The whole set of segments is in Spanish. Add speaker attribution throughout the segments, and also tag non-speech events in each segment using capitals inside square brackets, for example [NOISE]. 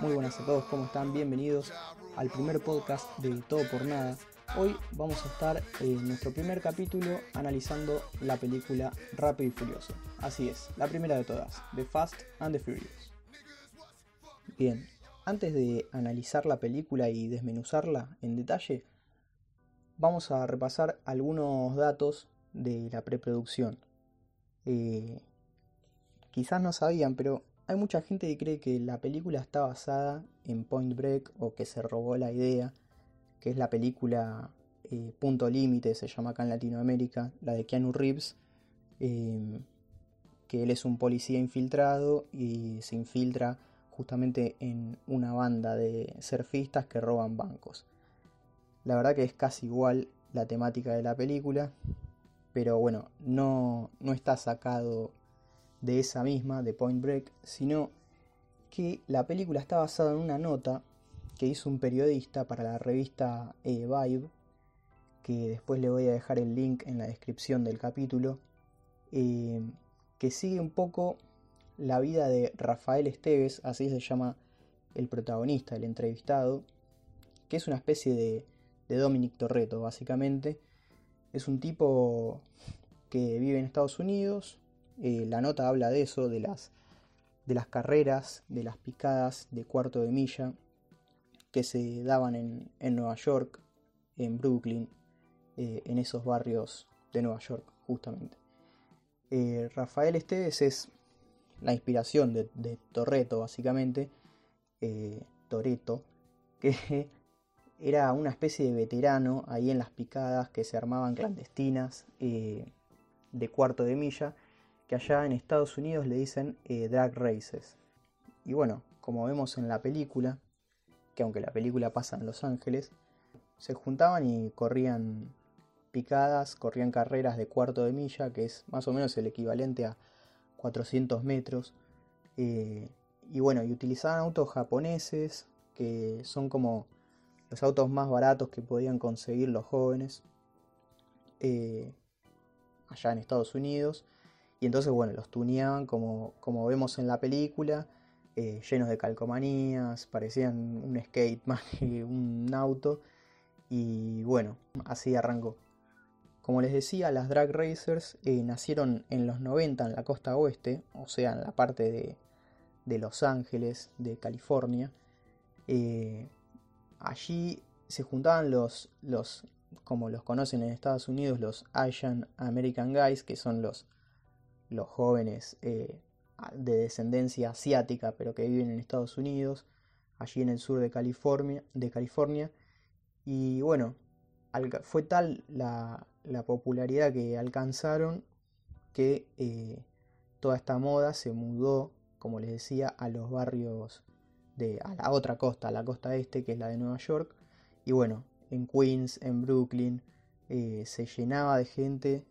Speaker 1: Muy buenas a todos, ¿cómo están? Bienvenidos al primer podcast de Todo por Nada. Hoy vamos a estar en nuestro primer capítulo analizando la película Rápido y Furioso. Así es, la primera de todas, The Fast and the Furious. Bien, antes de analizar la película y desmenuzarla en detalle, vamos a repasar algunos datos de la preproducción. Eh, quizás no sabían, pero hay mucha gente que cree que la película está basada en Point Break o que se robó la idea, que es la película eh, Punto Límite, se llama acá en Latinoamérica, la de Keanu Reeves, em, que él es un policía infiltrado y se infiltra justamente en una banda de surfistas que roban bancos. La verdad que es casi igual la temática de la película, pero bueno, no, no está sacado de esa misma, de Point Break, sino que la película está basada en una nota que hizo un periodista para la revista e Vibe, que después le voy a dejar el link en la descripción del capítulo, eh, que sigue un poco la vida de Rafael Esteves, así se llama el protagonista, el entrevistado, que es una especie de, de Dominic Torreto, básicamente. Es un tipo que vive en Estados Unidos, eh, la nota habla de eso, de las, carreras, de las picadas de cuarto de milla que se daban en, Nueva York, en Brooklyn, eh, en esos barrios de Nueva York, justamente. Eh, Rafael Esteves es la inspiración de, de básicamente, Toreto, que [LAUGHS] era una especie de veterano ahí en las picadas que se armaban clandestinas de cuarto de milla que allá en Estados Unidos le dicen eh, drag races. Y bueno, como vemos en la película, que aunque la película pasa en Los Ángeles, se juntaban y corrían picadas, corrían carreras de cuarto de milla, que es más o menos el equivalente a 400 metros. Eh, y bueno, y utilizaban autos japoneses, que son como los autos más baratos que podían conseguir los jóvenes eh, allá en Estados Unidos. Y entonces, bueno, los tuneaban como, como vemos en la película, eh, llenos de calcomanías, parecían un skate [LAUGHS] más que un auto. Y bueno, así arrancó. Como les decía, las drag racers eh, nacieron en los 90 en la costa oeste, o sea, en la parte de, de Los Ángeles, de California. Eh, allí se juntaban los, los, como los conocen en Estados Unidos, los Asian American Guys, que son los los jóvenes eh, de descendencia asiática, pero que viven en Estados Unidos, allí en el sur de California. De California. Y bueno, fue tal la, popularidad que alcanzaron que eh, toda esta moda se mudó, como les decía, a los barrios de a la otra costa, a la costa este, que es la de Nueva York. Y bueno, en Queens, en Brooklyn, eh, se llenaba de gente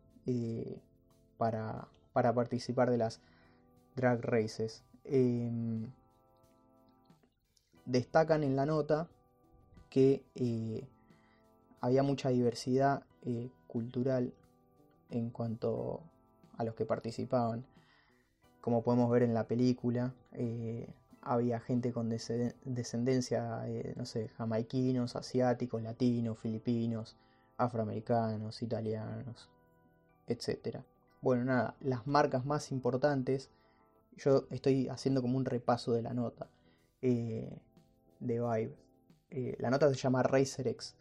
Speaker 1: para, para participar de las drag races. Em, destacan en la nota que eh, había mucha diversidad eh, cultural en cuanto a los que participaban. Como podemos ver en la película, eh, había gente con descendencia, no sé, jamaiquinos, asiáticos, latinos, filipinos, afroamericanos, italianos, etcétera. Bueno, nada, las marcas más importantes. Yo estoy haciendo como un repaso de la nota eh, de Vibe. Eh, la nota se llama RacerX.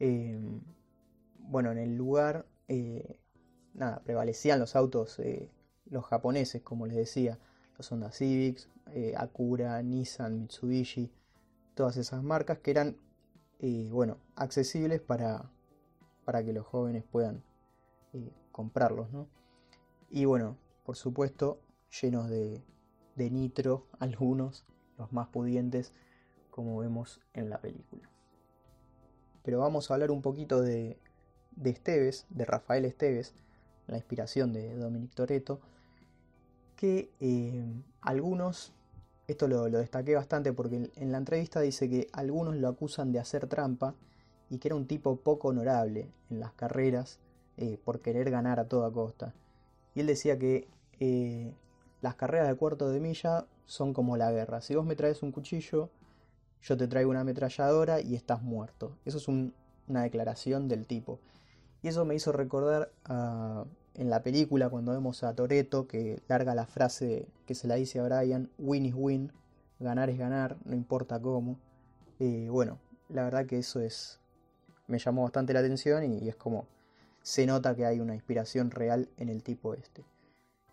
Speaker 1: Em, bueno, en el lugar, eh, nada, prevalecían los autos, los japoneses, como les decía, los Honda Civics, Acura, Nissan, Mitsubishi, todas esas marcas que eran, bueno, accesibles para, para que los jóvenes puedan comprarlos, ¿no? Y bueno, por supuesto, llenos de, nitro, [LAUGHS] algunos, los más pudientes, como vemos en la película. Pero vamos a hablar un poquito de, de Esteves, de Rafael Esteves, la inspiración de Dominic Toretto, que eh, algunos, esto lo, destaqué bastante porque en la entrevista dice que algunos lo acusan de hacer trampa y que era un tipo poco honorable en las carreras eh, por querer ganar a toda costa. Y él decía que eh, las carreras de cuarto de milla son como la guerra. Si vos me traes un cuchillo, yo te traigo una ametralladora y estás muerto. Eso es una declaración del tipo. Y eso me hizo recordar en la película cuando vemos a Toreto que larga la frase que se la dice a Brian, win is win, ganar es ganar, no importa cómo. Eh, bueno, la verdad que eso es me llamó bastante la atención y, es como se nota que hay una inspiración real en el tipo este.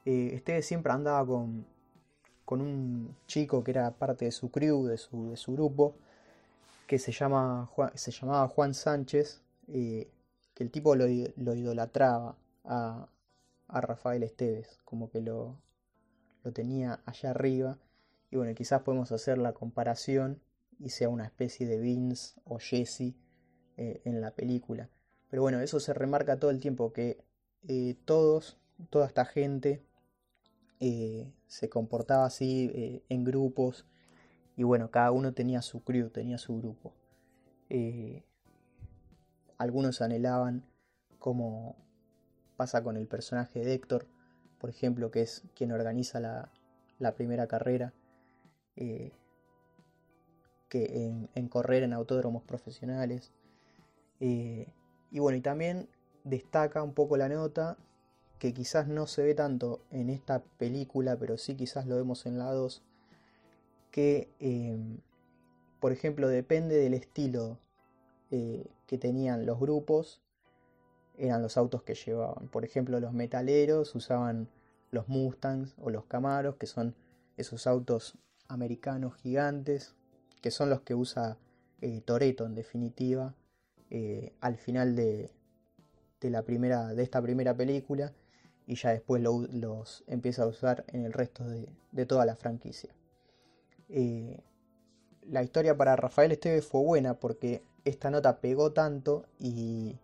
Speaker 1: este siempre andaba con, con un chico que era parte de su crew, de su, de su grupo, que se, llama, se llamaba Juan Sánchez, eh, que el tipo lo, idolatraba a, a, Rafael Esteves, como que lo, lo tenía allá arriba. Y bueno, quizás podemos hacer la comparación y sea una especie de Vince o Jesse eh, en la película. Pero bueno, eso se remarca todo el tiempo, que eh, todos, toda esta gente eh, se comportaba así en grupos y bueno, cada uno tenía su crew, tenía su grupo. algunos anhelaban, como pasa con el personaje de Héctor, por ejemplo, que es quien organiza la, primera carrera, que en, correr en autódromos profesionales. Y bueno, y también destaca un poco la nota, que quizás no se ve tanto en esta película, pero sí quizás lo vemos en la 2, que em, por ejemplo depende del estilo eh, que tenían los grupos, eran los autos que llevaban. Por ejemplo, los metaleros usaban los Mustangs o los Camaros, que son esos autos americanos gigantes, que son los que usa eh, Toreto en definitiva eh, al final de, la primera, de esta primera película y ya después los empieza a usar en el resto de, toda la franquicia. Eh, la historia para Rafael Esteves fue buena porque esta nota pegó tanto y,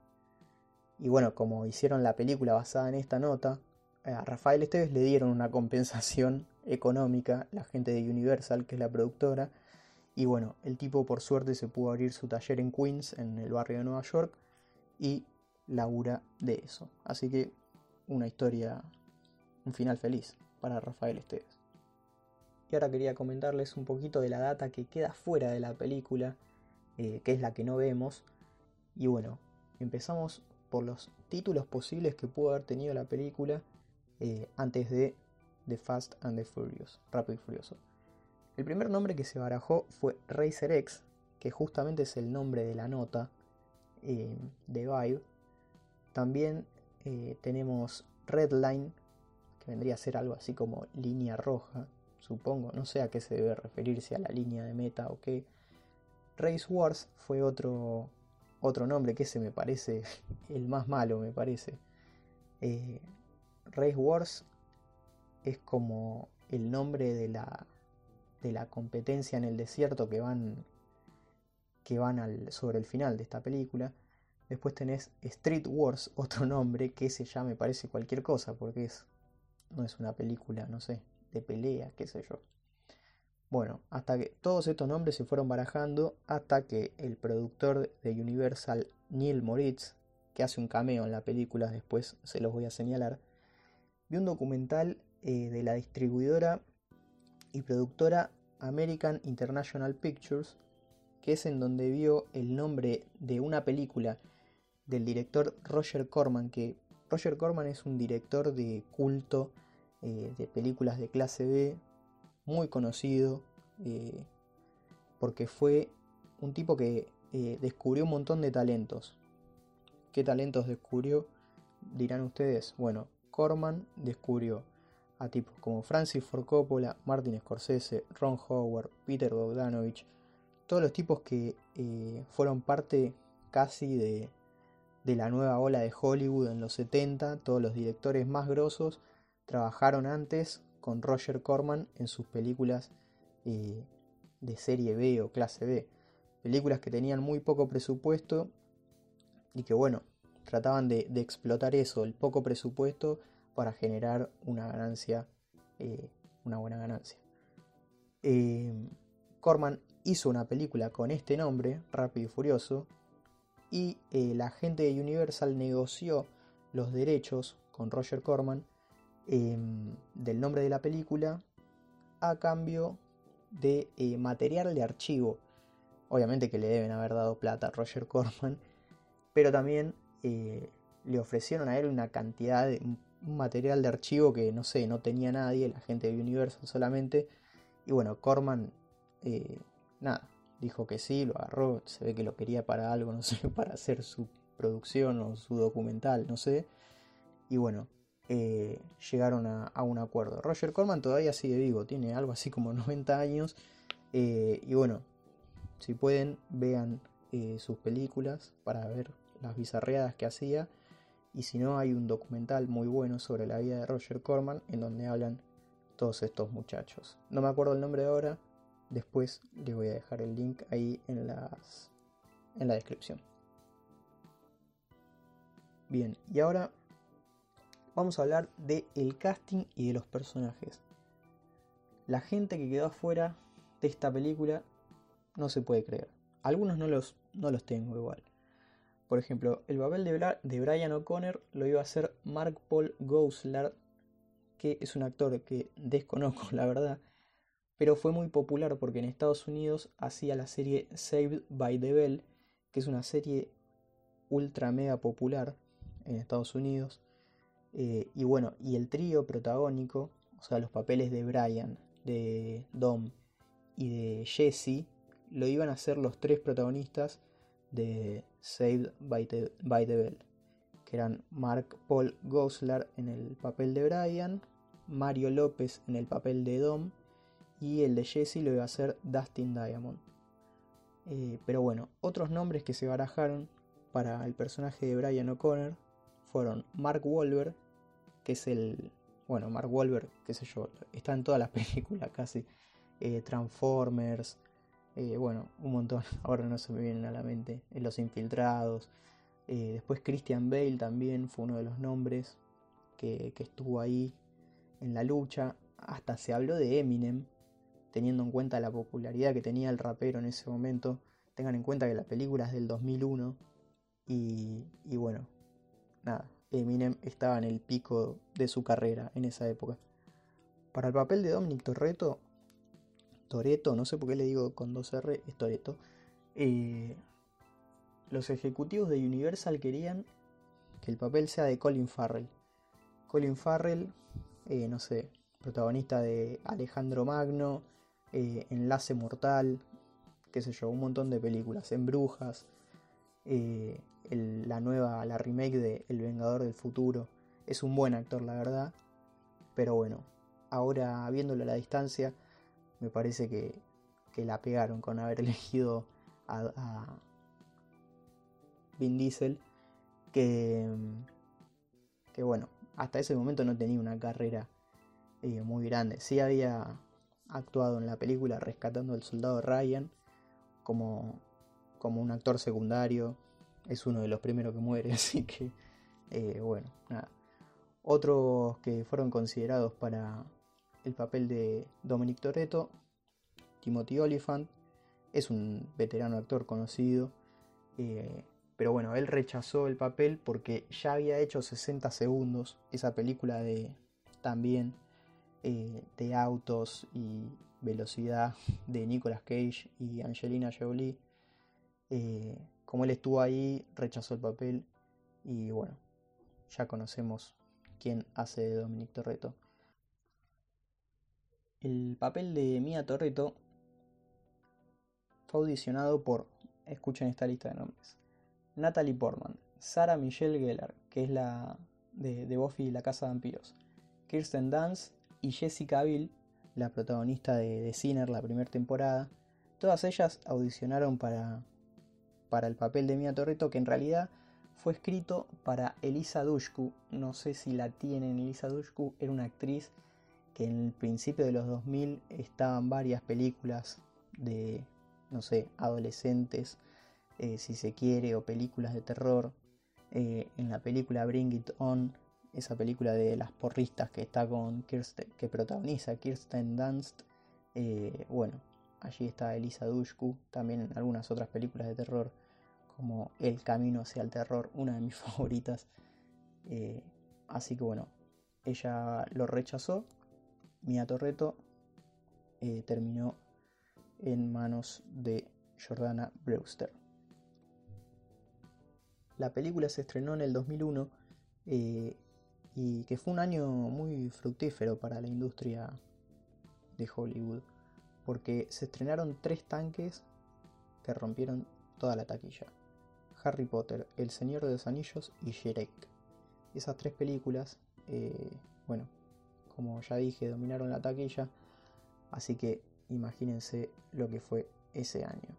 Speaker 1: y bueno, como hicieron la película basada en esta nota, a Rafael Esteves le dieron una compensación [LAUGHS] económica, la gente de Universal, que es la productora, y bueno, el tipo por suerte se pudo abrir su taller en Queens, en el barrio de Nueva York, y labura de eso. Así que una historia, un final feliz para Rafael Esteves. Y ahora quería comentarles un poquito de la data que queda fuera de la película, eh, que es la que no vemos. Y bueno, empezamos por los títulos posibles que pudo haber tenido la película eh, antes de The Fast and the Furious, Rápido y Furioso. El primer nombre que se barajó fue Racer X, que justamente es el nombre de la nota eh, de Vibe. También eh, tenemos Redline, que vendría a ser algo así como línea roja, supongo. No sé a qué se debe referirse, a la línea de meta o qué. Race Wars fue otro, otro nombre que ese me parece [LAUGHS] el más malo, me parece. Eh, Race Wars es como el nombre de la, de la competencia en el desierto que van, que van sobre el final de esta película. Después tenés Street Wars, [LAUGHS] otro nombre que ese ya me parece cualquier cosa, porque es, no es una película, no sé, de pelea, qué sé yo. Bueno, hasta que todos estos nombres se fueron barajando hasta que el productor de Universal, Neil Moritz, que hace un cameo en la película, después se los voy a señalar, vio un documental eh, de la distribuidora y productora American International Pictures, que es en donde vio el nombre de una película del director Roger Corman, que Roger Corman es un director de culto eh, de películas de clase B, muy conocido, eh, porque fue un tipo que eh, descubrió un montón de talentos. ¿Qué talentos descubrió? Dirán ustedes. Bueno, Corman descubrió a tipos como Francis Ford Coppola, Martin Scorsese, Ron Howard, Peter Bogdanovich, todos los tipos que eh, fueron parte casi de, la nueva ola de Hollywood en los 70, todos los directores más grosos trabajaron antes con Roger Corman en sus películas eh, de serie B o clase B, películas que tenían muy poco presupuesto y que bueno, trataban de explotar eso, el poco presupuesto para generar una ganancia, eh, una buena ganancia. Eh, Corman hizo una película con este nombre, Rápido y Furioso, y eh, la gente de Universal negoció los derechos con Roger Corman em, del nombre de la película a cambio de eh, material de archivo. Obviamente que le deben haber dado plata a Roger Corman, pero también le ofrecieron a él una cantidad de un material de archivo que no sé, no tenía nadie, la gente de Universal solamente. Y bueno, Corman, eh, nada, dijo que sí, lo agarró, se ve que lo quería para algo, [LAUGHS] no sé, para hacer su producción o su documental, no sé. Y bueno, eh, llegaron a, un acuerdo. Roger Corman todavía sigue vivo, tiene algo así como [LAUGHS] 90 años. Eh, y bueno, si pueden, vean sus películas para ver las bizarreadas que hacía. Y si no, hay un documental muy bueno sobre la vida de Roger Corman en donde hablan todos estos muchachos. No me acuerdo el nombre ahora, después les voy a dejar el link ahí en, en la descripción. Bien, y ahora vamos a hablar del el casting y de los personajes. La gente que quedó afuera de esta película no se puede creer. Algunos no los, no los tengo igual. Por ejemplo, el papel de, de Brian O'Connor lo iba a hacer Mark Paul Gosselaar, que es un actor que desconozco, [LAUGHS] la verdad, pero fue muy popular porque en Estados Unidos hacía la serie Saved by the Bell, que es una serie ultra mega popular en Estados Unidos, eh, y bueno, y el trío protagónico, o sea, los papeles de Brian, de Dom y de Jesse, lo iban a ser los tres protagonistas de Saved by the, Bell, que eran Mark Paul Goslar en el papel de Brian, Mario López en el papel de Dom y el de Jesse lo iba a ser Dustin Diamond. Eh, pero bueno, otros nombres que se barajaron para el personaje de Brian O'Connor fueron Mark Wahlberg, que es el. Bueno, Mark Wahlberg, qué sé yo, está en todas las [LAUGHS] películas casi. Eh, Transformers, eh, bueno, un montón, [LAUGHS] ahora no se me vienen a la mente. En Los Infiltrados. Eh, después Christian Bale también fue uno de los nombres que, que estuvo ahí en la lucha. Hasta se habló de Eminem, teniendo en cuenta la popularidad que tenía el rapero en ese momento. Tengan en cuenta que la película es del 2001 y, y bueno, nada, Eminem estaba en el pico de su carrera en esa época. Para el papel de Dominic Torreto, Toreto, no sé por qué le digo con dos R, es Toreto. Eh, los ejecutivos de Universal querían que el papel sea de Colin Farrell. Colin Farrell, eh, no sé, protagonista de Alejandro Magno, eh, Enlace Mortal, qué sé yo, un montón de películas, En Brujas, la nueva, la remake de El Vengador del Futuro. Es un buen actor, la verdad. Pero bueno, ahora viéndolo a la distancia, me parece que, que la pegaron con haber [LAUGHS] elegido a, Vin Diesel. Que, que bueno, hasta ese momento no tenía una carrera eh, muy grande. Sí había actuado en la película Rescatando al Soldado Ryan como, como un actor secundario es uno de los primeros que muere, [LAUGHS] así que eh, bueno, nada. Otros que fueron considerados para el papel de Dominic Toretto, Timothy Oliphant, es un veterano actor conocido, eh, pero bueno, él rechazó el papel porque ya había hecho 60 segundos, esa película de también eh, de autos y velocidad de Nicolas Cage y Angelina Jolie como él estuvo ahí, rechazó el papel y bueno, ya conocemos quién hace de Dominic Torreto. El papel de Mia Torreto fue audicionado por, escuchen esta lista de nombres, Natalie Portman, Sarah Michelle Gellar, que es la de, Buffy y la Casa de Vampiros, Kirsten Dunst y Jessica Biel, la protagonista de, de Sinner la primera temporada. Todas ellas audicionaron para, para el papel de Mia Torreto, que en realidad fue escrito para Elisa Dushku. No sé si la tienen. Elisa Dushku era una actriz que en el principio de los 2000 estaban varias películas de, no sé, adolescentes, eh, si se quiere, o películas de terror. Eh, en la película Bring It On, esa película de las porristas que está con Kirsten, que protagoniza Kirsten Dunst. Eh, bueno, allí está Elisa Dushku, también en algunas otras películas de terror como El Camino hacia el Terror, una de mis [LAUGHS] favoritas. Así que bueno, ella lo rechazó Mia Torreto eh, terminó en manos de Jordana Brewster. La película se estrenó en el 2001 eh, y que fue un año muy fructífero para la industria de Hollywood, porque se estrenaron tres tanques que rompieron toda la taquilla. Harry Potter, El Señor de los Anillos y Shrek. Esas tres películas, eh, bueno, como ya dije, dominaron la taquilla, así que imagínense lo que fue ese año.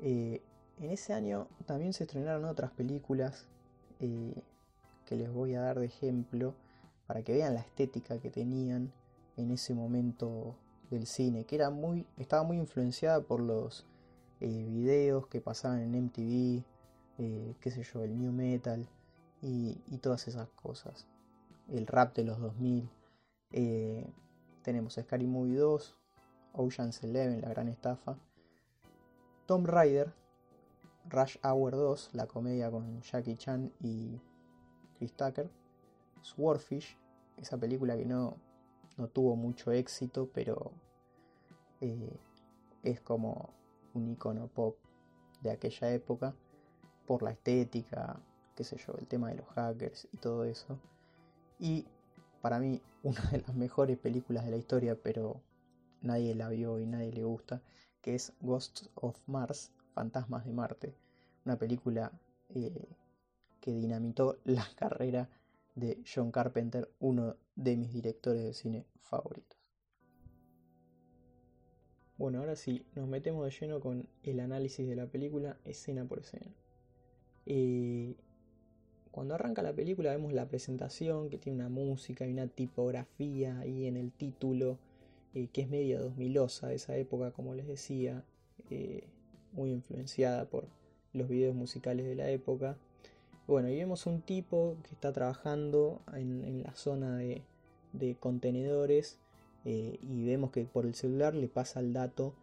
Speaker 1: Eh, en ese año también se estrenaron otras películas eh, que les voy a dar de ejemplo para que vean la estética que tenían en ese momento del cine, que era muy, estaba muy influenciada por los eh, videos que pasaban en MTV, qué sé yo, el new metal y, y, todas esas cosas. El rap de los 2000. Tenemos Scary Movie 2, Ocean's Eleven, La Gran Estafa, Tom Rider, Rush Hour 2, la comedia con Jackie Chan y Chris Tucker, Swordfish, esa película que no, no tuvo mucho éxito, pero eh, es como un icono pop de aquella época por la estética, qué sé yo, el tema de los hackers y todo eso. Y para mí, [LAUGHS] una de las mejores películas de la historia, pero nadie la vio y nadie le gusta, que es Ghosts of Mars, Fantasmas de Marte, una película eh, que dinamitó la [LAUGHS] carrera de John Carpenter, uno de mis directores de cine favoritos. Bueno, ahora sí, nos metemos de lleno con el análisis de la película escena por escena. Eh, cuando arranca la película vemos la presentación que tiene una música y una tipografía ahí en el título eh, que es media 2000osa de esa época, como les decía, eh, muy influenciada por los videos musicales de la época. Bueno, y vemos un tipo que está trabajando en, la zona de, contenedores eh, y vemos que por el celular le pasa el dato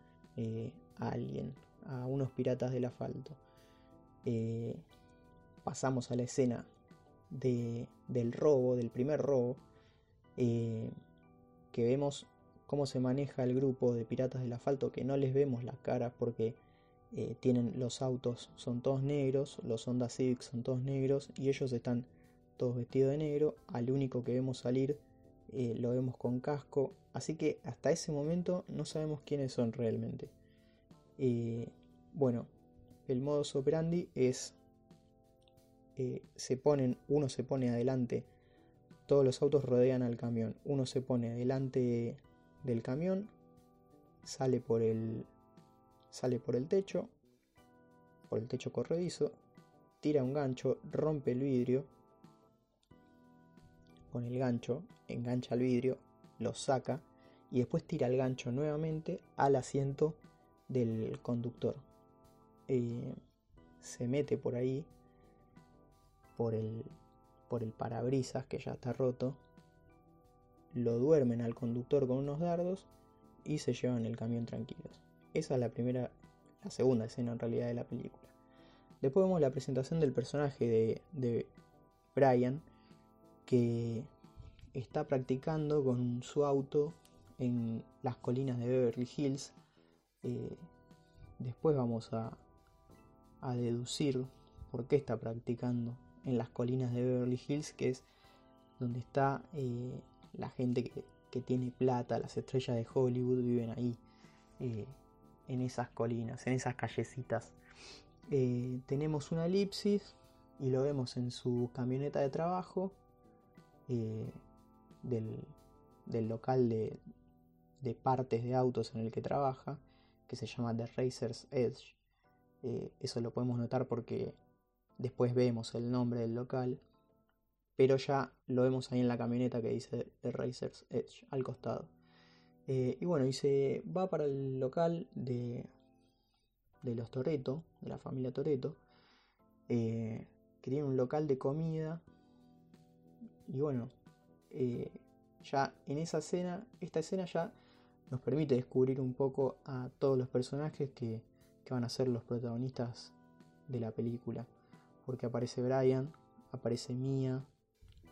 Speaker 1: a alguien, a unos piratas del asfalto. Pasamos a la escena del robo, del primer robo, que vemos cómo se maneja el grupo de piratas del asfalto, que no les vemos las caras porque eh, tienen los autos, son todos negros, los Honda Civic son todos negros y ellos están todos vestidos de negro. Al único que vemos salir eh, lo vemos con casco, así que hasta ese momento no sabemos quiénes son realmente. Eh, bueno, el modus operandi es se ponen, uno se pone adelante, todos los autos rodean al camión, uno se pone adelante del camión, sale por el, sale por el techo, por el techo corredizo, tira un gancho, rompe el vidrio, con el gancho, engancha el vidrio, lo saca y después tira el gancho nuevamente al asiento del conductor. Eh, se mete por ahí, por el, por el parabrisas que ya está roto, lo duermen al conductor con unos dardos y se llevan el camión tranquilos. Esa es la primera, la segunda escena en realidad de la película. Después vemos la presentación del personaje de, de Brian que está practicando con su auto en las colinas de Beverly Hills. Eh, después vamos a, a deducir por qué está practicando en las colinas de Beverly Hills, que es donde está eh, la gente que, tiene plata, las estrellas de Hollywood viven ahí, eh, en esas colinas, en esas callecitas. Eh, tenemos una elipsis y lo vemos en su camioneta de trabajo eh, del, local de, de, partes de autos en el que trabaja, que se llama The Racer's Edge. eso lo podemos notar porque después vemos el nombre del local pero ya lo vemos ahí en la camioneta que dice The Racer's Edge al costado. Eh, y bueno, y se va para el local de, los Toreto, de la familia Toreto, eh, que tiene un local de comida. Y bueno, eh, ya en esa escena, esta escena ya nos permite descubrir un poco a todos los personajes que van a ser los protagonistas de la película. Porque aparece Brian, aparece Mia,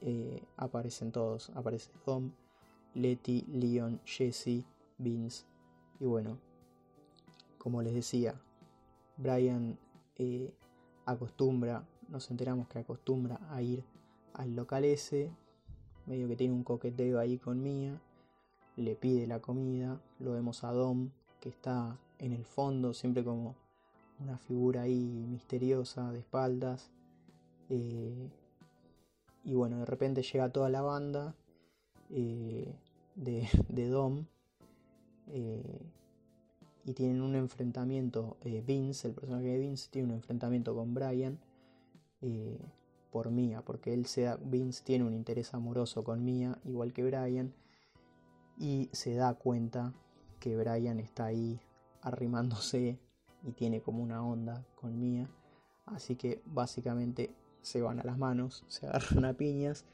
Speaker 1: eh, aparecen todos. Aparece Dom, Letty, Leon, Jesse, Vince. Y bueno, como les decía, Brian eh, acostumbra, nos enteramos que acostumbra a ir al local ese, medio que tiene un coqueteo ahí con Mia, le pide la comida, lo vemos a Dom, que está en el fondo, siempre como una figura ahí misteriosa de espaldas. Eh, y bueno, de repente llega toda la banda eh, de, [LAUGHS] Dom. Eh, y tienen un enfrentamiento. Vince, el personaje de Vince, tiene un enfrentamiento con Brian por Mia, porque él se Vince tiene un interés amoroso con Mia, igual que Brian, y se da cuenta que Brian está ahí arrimándose y tiene como una onda con Mia. Así que básicamente se van a las manos, [LAUGHS] se agarran a piñas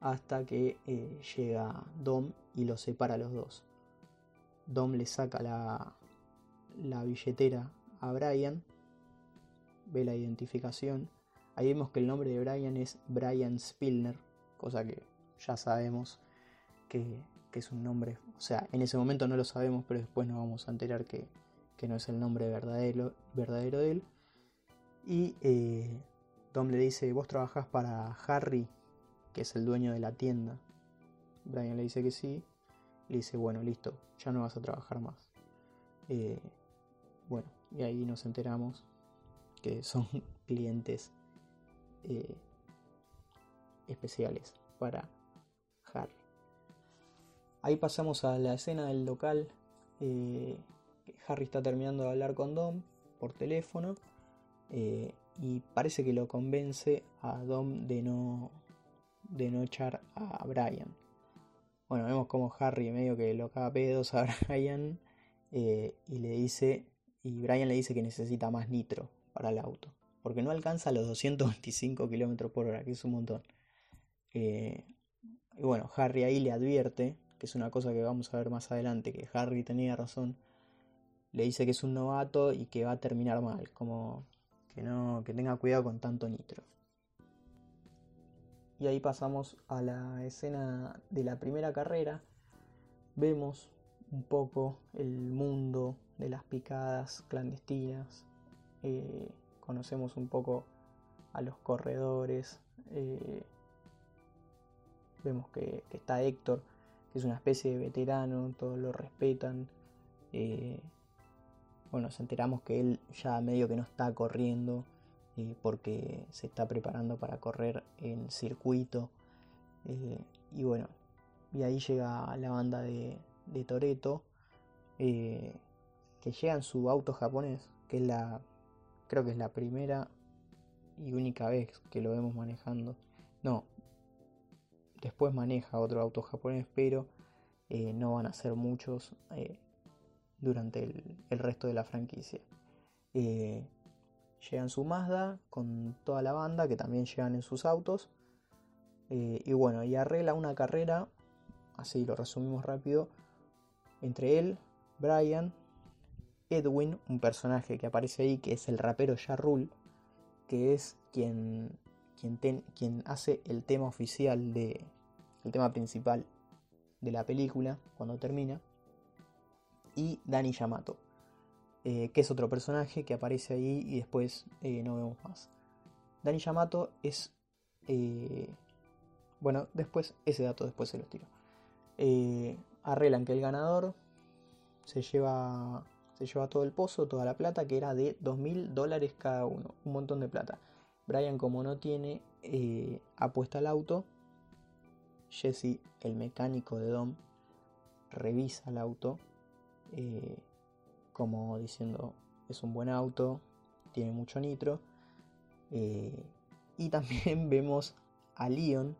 Speaker 1: hasta que eh, llega Dom y los separa los dos. Dom le saca la, la billetera a Brian, ve la identificación. Ahí vemos que el nombre de Brian es Brian Spilner, cosa que ya sabemos que, que es un nombre, o sea, en ese momento no lo sabemos, pero después nos vamos a enterar que, que no es el nombre verdadero, verdadero de él. Y eh, Dom le dice, vos trabajás para Harry, que es el dueño de la tienda. Brian le dice que sí. Le dice, bueno, listo, ya no vas a trabajar más. Eh, bueno, y ahí nos enteramos que son [LAUGHS] clientes eh, especiales para Harry. Ahí pasamos a la escena del local. Harry está terminando de hablar con Dom por teléfono eh, y parece que lo convence a Dom de no, de no echar a Brian. Bueno, vemos como Harry medio que lo caga pedos a [LAUGHS] Brian eh, y le dice, y Brian le dice que necesita más nitro para el auto, porque no alcanza los 225 km por hora, que es un montón. Eh, y bueno, Harry ahí le advierte, que es una cosa que vamos a ver más adelante, que Harry tenía razón, le dice que es un novato y que va a terminar mal, como que no que tenga cuidado con tanto nitro. Y ahí pasamos a la escena de la primera carrera. Vemos un poco el mundo de las picadas clandestinas. Eh, conocemos un poco a los corredores. Eh, vemos que, está Héctor, que es una especie de veterano, todos lo respetan. Eh, bueno, nos enteramos que él ya medio que no está corriendo eh, porque se está preparando para correr en circuito. Eh, y bueno, y ahí llega la banda de, de Toreto, eh, que llega en su auto japonés, que es la, creo que es la primera y única vez que lo vemos manejando. No, después maneja otro auto japonés, pero no van a ser muchos durante el, resto de la franquicia. Eh, llegan su Mazda con toda la banda que también llegan en sus autos. Eh, y bueno, y arregla una carrera, así lo resumimos rápido, entre él, Brian, Edwin, un personaje que aparece ahí que es el rapero Jarrul, que es quien, quien, quien hace el tema oficial de. el tema principal de la película cuando termina y Dani Yamato, eh, que es otro personaje que aparece ahí y después eh, no vemos más. Dani Yamato es... Eh, bueno, después, ese dato después se los tiro. arreglan que el ganador se lleva, se lleva todo el pozo, toda la plata, que era de 2.000 dólares cada uno, un montón de plata. Brian, como no tiene apuesta al auto, Jesse, el mecánico de Dom, revisa el auto eh, como diciendo es un buen auto, tiene mucho nitro. Eh, y también [LAUGHS] vemos a Leon,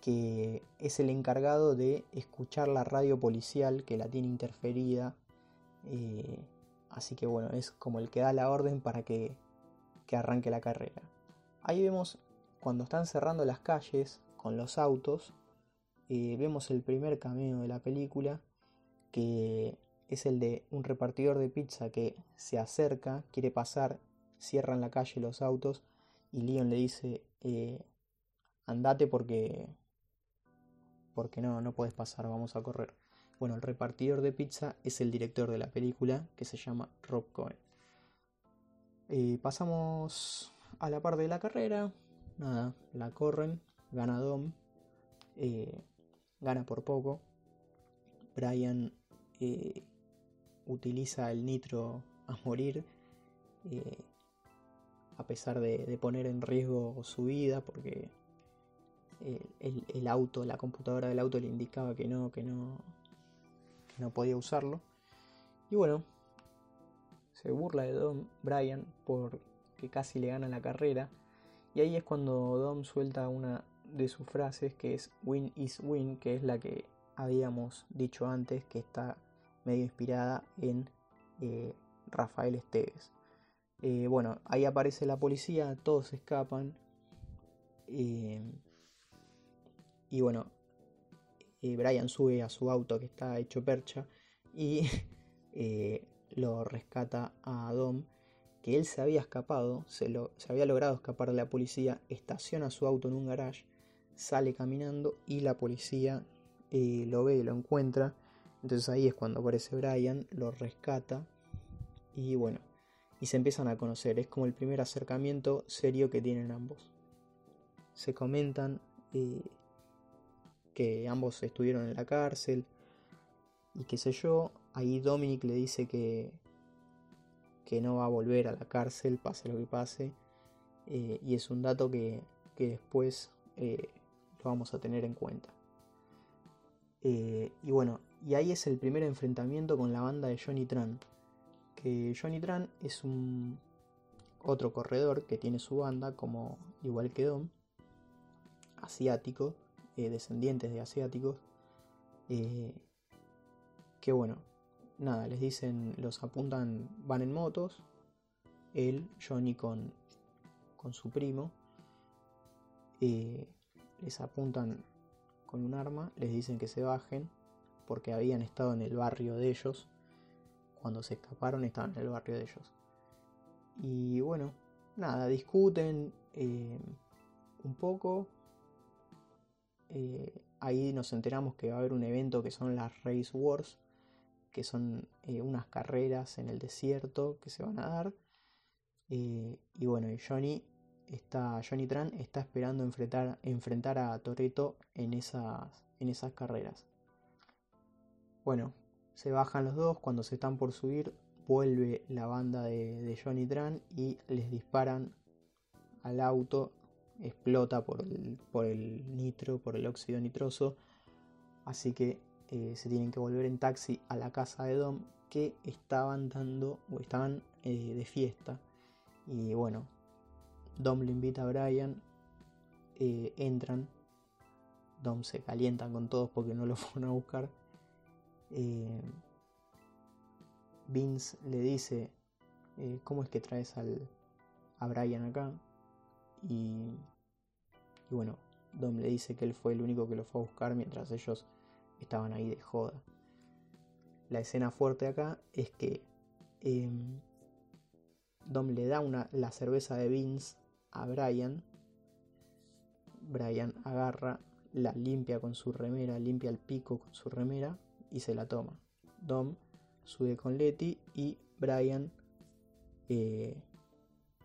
Speaker 1: que es el encargado de escuchar la radio policial que la tiene interferida. Eh, así que bueno, es como el que da la orden para que, que arranque la carrera. Ahí vemos cuando están cerrando las calles con los autos, vemos el primer cameo de la película que es el de un repartidor de pizza que se acerca, quiere pasar, cierran la calle los autos y Leon le dice, eh, andate porque, porque no, no puedes pasar, vamos a correr. Bueno, el repartidor de pizza es el director de la película que se llama Rob Cohen. Eh, pasamos a la parte de la carrera. Nada, la corren, gana Dom, eh, gana por poco. Brian utiliza el nitro a morir, a pesar de, poner en riesgo su vida, porque el, auto, la computadora del auto le indicaba que no, que no, que no podía usarlo. Y bueno, se burla de Dom Brian porque casi le gana la carrera. Y ahí es cuando Dom suelta una de sus frases que es win is win, que es la que habíamos dicho antes, que está medio inspirada en eh, Rafael Esteves. Eh, bueno, ahí aparece la policía, todos escapan. Eh, y bueno, Brian sube a su auto que está hecho percha y [LAUGHS] lo rescata a Dom, que él se había escapado, se, lo, se había logrado escapar de la policía, estaciona su auto en un garage, sale caminando y la policía lo ve, lo encuentra. Entonces ahí es cuando aparece Brian, lo rescata y bueno, y se empiezan a conocer. Es como el primer acercamiento serio que tienen ambos. Se comentan eh, que ambos estuvieron en la cárcel y qué sé yo. Ahí Dominic le dice que, que no va a volver a la cárcel, pase lo que pase. Eh, y es un dato que, después eh, lo vamos a tener en cuenta. Y bueno, y ahí es el primer enfrentamiento con la banda de Johnny Tran. Que Johnny Tran es un otro corredor que tiene su banda, como igual que Dom, asiático, descendientes de asiáticos. que bueno, nada, les dicen, los apuntan, van en motos, él, Johnny con, con su primo, eh, les apuntan con un arma, les dicen que se bajen, porque habían estado en el barrio de ellos, cuando se escaparon estaban en el barrio de ellos. Y bueno, nada, discuten eh, un poco. Eh, ahí nos enteramos que va a haber un evento que son las Race Wars, que son eh, unas carreras en el desierto que se van a dar. Y bueno, Johnny está, Johnny Tran está esperando enfrentar, enfrentar a Toreto en esas, en esas carreras. Bueno, se bajan los dos, cuando se están por subir, vuelve la banda de, Johnny Tran y les disparan al auto, explota por el, por el nitro, por el óxido nitroso. Así que eh, se tienen que volver en taxi a la casa de Dom que estaban dando o estaban eh, de fiesta. Y bueno, Dom le invita a Brian, eh, entran, Dom se calienta con todos porque no lo [LAUGHS] fueron a buscar. Vince le dice, ¿cómo es que traes al, a Brian acá? Y, y bueno, Dom le dice que él fue el único que lo fue a buscar mientras ellos estaban ahí de joda. La escena fuerte acá es que em, Dom le da una, la cerveza de Vince a Brian. Brian agarra, la limpia con su remera, limpia el pico con su remera y se la toma. Dom sube con Letty y Brian eh,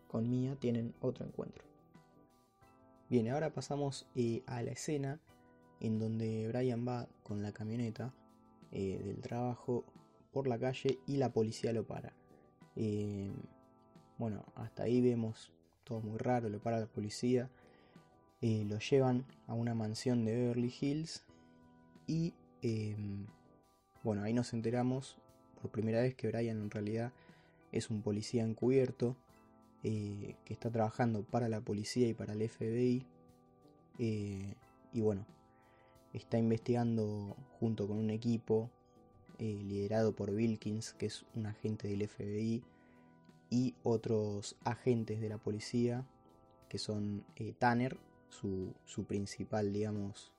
Speaker 1: con Mia tienen otro encuentro. Bien, ahora pasamos eh, a la escena en donde Brian va con la camioneta eh, del trabajo por la calle y la policía lo para. Bueno, hasta ahí vemos todo muy raro, lo para la policía, lo llevan a una mansión de Beverly Hills y bueno, ahí nos enteramos por primera vez que Brian en realidad es un policía encubierto que está trabajando para la policía y para el FBI. y bueno, está investigando junto con un equipo eh, liderado por Wilkins, que es un agente del FBI, y otros agentes de la policía, que son eh, Tanner, su, principal, digamos,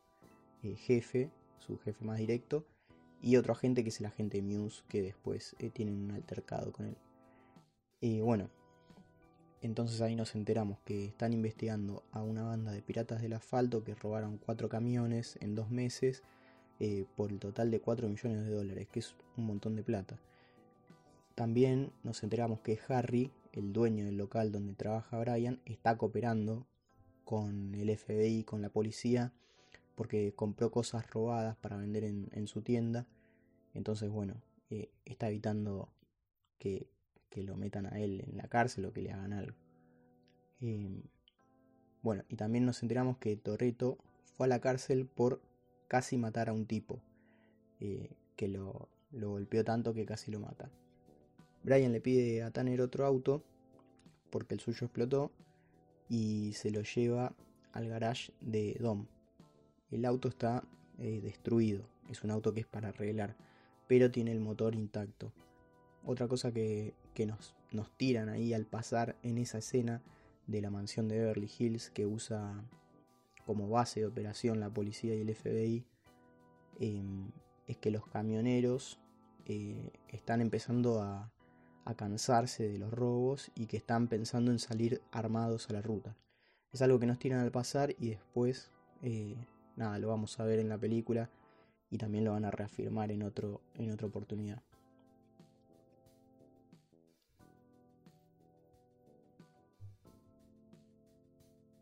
Speaker 1: eh, jefe, su jefe más directo, y otro agente que es el agente Muse, que después tiene un altercado con él. Y bueno, Entonces ahí nos enteramos que están investigando a una banda de piratas del asfalto que robaron cuatro camiones en dos meses eh, por el total de 4 millones de dólares, que es un montón de plata. También nos enteramos que Harry, el dueño del local donde trabaja Brian, está cooperando con el FBI, con la policía, porque compró cosas robadas para vender en, su tienda. Entonces, bueno, eh, está evitando que, lo metan a él en la cárcel o que le hagan algo. Em, bueno, y también nos enteramos que Torreto fue a la cárcel por casi matar a un tipo eh, que lo, lo golpeó tanto que casi lo mata. Brian le pide a Tanner otro auto porque el suyo explotó y se lo lleva al garage de Dom. El auto está eh, destruido, es un auto que es para arreglar, pero tiene el motor intacto. Otra cosa que, nos, nos tiran ahí al pasar en esa escena de la mansión de Beverly Hills que usa como base de operación la policía y el FBI em, es que los camioneros eh, están empezando a, a cansarse de los robos y que están pensando en salir armados a la ruta. Es algo que nos tiran al pasar y después, eh, nada, lo vamos a ver en la película y también lo van a reafirmar en, otro, en otra oportunidad.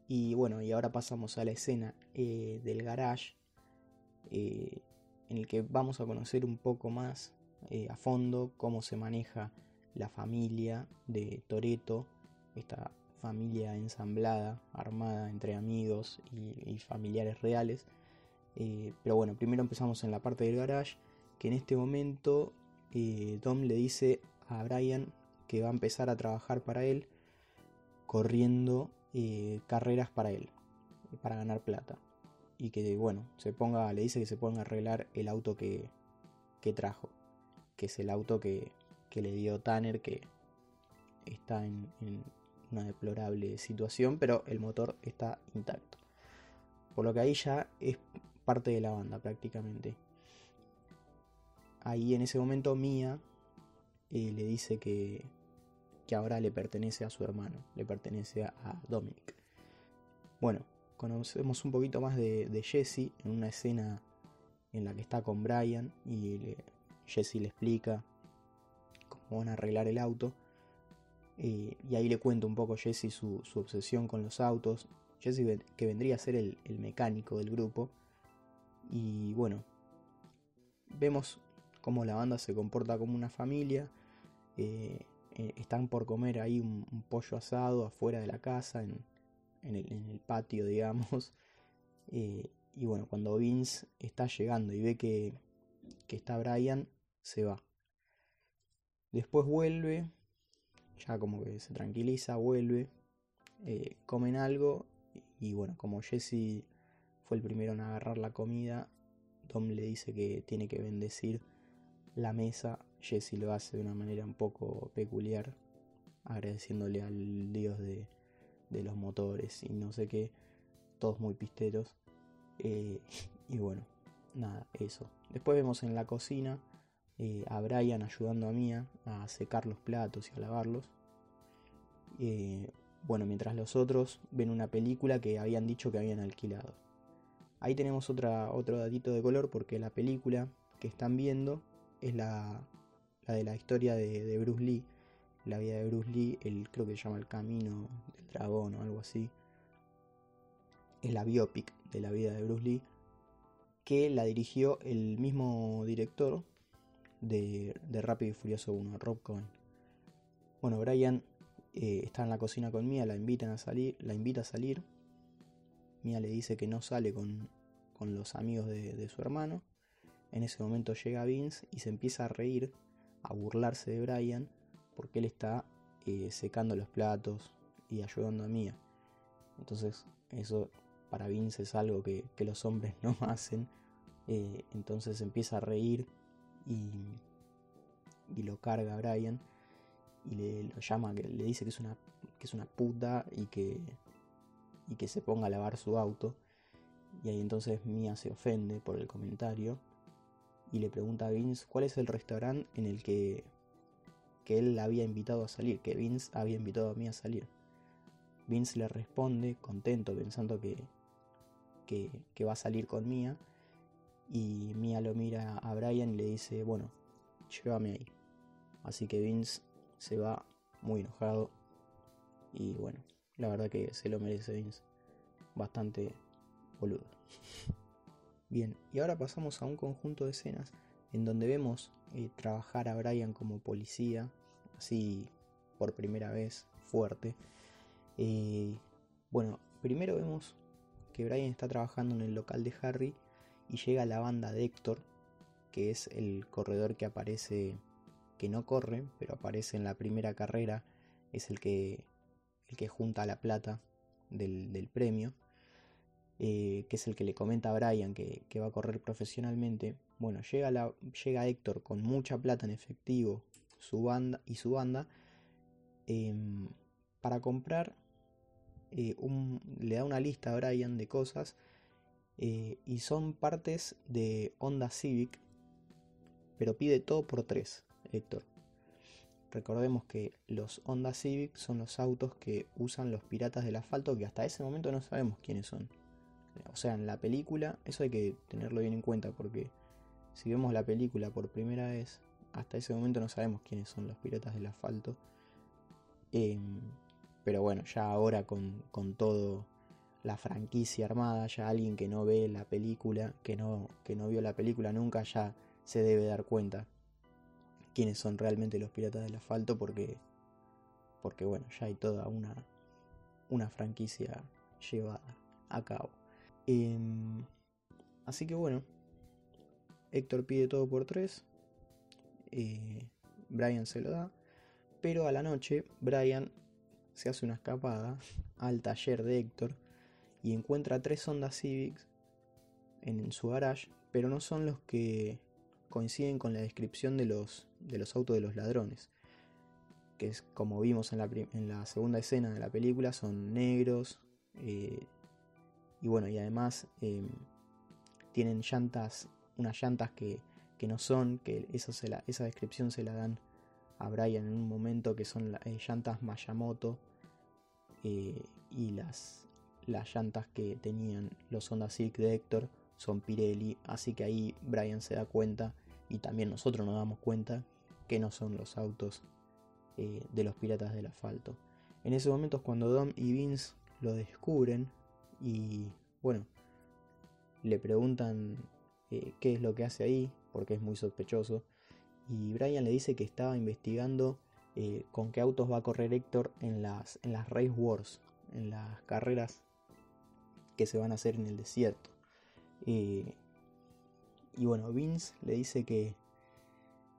Speaker 1: Y bueno, y ahora pasamos a la escena eh, del garage, eh, en el que vamos a conocer un poco más a fondo cómo se maneja la familia de Toreto, esta familia ensamblada, armada entre amigos y, familiares reales. Eh, pero bueno, primero empezamos en la parte del garage, que en este momento eh, Tom le dice a Brian que va a empezar a trabajar para él, corriendo eh, carreras para él, para ganar plata. Y que bueno, se ponga, le dice que se ponga a arreglar el auto que, que trajo, que es el auto que, que le dio Tanner, que está en, una deplorable situación, pero el motor está intacto. Por lo que ahí ya es parte de la banda prácticamente. Ahí en ese momento Mia eh, le dice que, que ahora le pertenece a su hermano, le pertenece a, Dominic. Bueno, conocemos un poquito más de, Jesse en una escena en la que está con Brian y Jesse le explica van a arreglar el auto. Eh, y ahí le cuento un poco Jesse su, obsesión con los autos. Jesse que vendría a ser el, mecánico del grupo. Y bueno, vemos cómo la banda se comporta como una familia. Eh, eh, están por comer ahí un, pollo asado afuera de la casa, en, el, patio, [LAUGHS] digamos. y bueno, cuando Vince está llegando y ve que, que está Brian, se va. Después vuelve, ya como que se tranquiliza, vuelve, eh, comen algo y bueno, como Jesse fue el primero en agarrar la comida, Tom le dice que tiene que bendecir la mesa. Jesse lo hace de una manera un poco peculiar, agradeciéndole al dios de, los motores y no sé qué, todos muy pisteros. Eh, [LAUGHS] y bueno, nada, eso. Después vemos en la cocina eh, a Brian ayudando a Mia a secar los platos y a lavarlos. Eh, bueno, mientras los otros ven una película que habían dicho que habían alquilado. Ahí tenemos otro datito de color porque la película que están viendo es la, la de la historia de, Bruce Lee, la vida de Bruce Lee, el, creo que se llama El Camino del Dragón o algo así. Es la biopic de la vida de Bruce Lee, que la dirigió el mismo director de, de Rápido y Furioso 1, Rob Cohen. Bueno, Brian eh, está en la cocina con Mia, la invitan a salir, la invita a salir. Mia le dice que no sale con, los amigos de, su hermano. En ese momento llega Vince y se empieza a reír, a burlarse de Brian, porque él está eh, secando los platos y ayudando a Mia. Entonces, eso para Vince es algo que, los hombres [LAUGHS] no hacen. Eh, entonces empieza a reír y, lo carga a Brian y le llama, le dice que es una, que es una puta y que, y que se ponga a lavar su auto. Y ahí entonces Mia se ofende por el comentario y le pregunta a Vince cuál es el restaurante en el que, que él la había invitado a salir, que Vince había invitado a Mia a salir. Vince le responde contento, pensando que, que, va a salir con Mia. Y Mia lo mira a Brian y le dice, bueno, llévame ahí. Así que Vince se va muy enojado. Y bueno, la verdad que se lo merece Vince. Bastante boludo. [LAUGHS] Bien, y ahora pasamos a un conjunto de escenas en donde vemos eh, trabajar a Brian como policía, así por primera vez, fuerte. Eh, bueno, primero vemos que Brian está trabajando en el local de Harry y llega la banda de Héctor, que es el corredor que aparece, que no corre, pero aparece en la primera carrera, es el que, el que junta la plata del, premio, eh, que es el que le comenta a Brian que, va a correr profesionalmente. Bueno, llega, la, llega Héctor con mucha plata en efectivo su banda, y su banda em, para comprar eh, le da una lista a Brian de cosas eh, y son partes de Honda Civic, pero pide todo por tres, Héctor. Recordemos que los Honda Civic son los autos que usan los piratas del asfalto que hasta ese momento no sabemos quiénes son. O sea, en la película, eso hay que tenerlo bien en cuenta porque si vemos la película por primera vez, hasta ese momento no sabemos quiénes son los piratas del asfalto. Em, pero bueno, ya ahora con, con todo la franquicia armada, ya alguien que no ve la película, que no, que no vio la película nunca, ya se debe dar cuenta quiénes son realmente los piratas del asfalto, porque, porque bueno, ya hay toda una, una franquicia llevada a cabo. Em, así que bueno, Héctor pide todo por tres, eh, Brian se lo da, pero a la noche Brian se hace una escapada al taller de Héctor y encuentra tres Honda Civics en su garage, pero no son los que coinciden con la descripción de los, de los autos de los ladrones. Que es como vimos en la, en la segunda escena de la película, son negros. Eh, y bueno, y además em, tienen llantas, unas llantas que, que no son, que esa descripción se la dan a Brian en un momento que son eh, llantas Mayamoto eh, y las, las llantas que tenían los Honda Civic de Héctor son Pirelli, así que ahí Brian se da cuenta y también nosotros nos damos cuenta que no son los autos eh, de los piratas del asfalto. En ese momento es cuando Dom y Vince lo descubren y bueno, le preguntan qué es lo que hace ahí, porque es muy sospechoso y Brian le dice que estaba investigando eh, con qué autos va a correr Héctor en las, en las Race Wars, en las carreras que se van a hacer en el desierto. Eh, y bueno, Vince le dice que,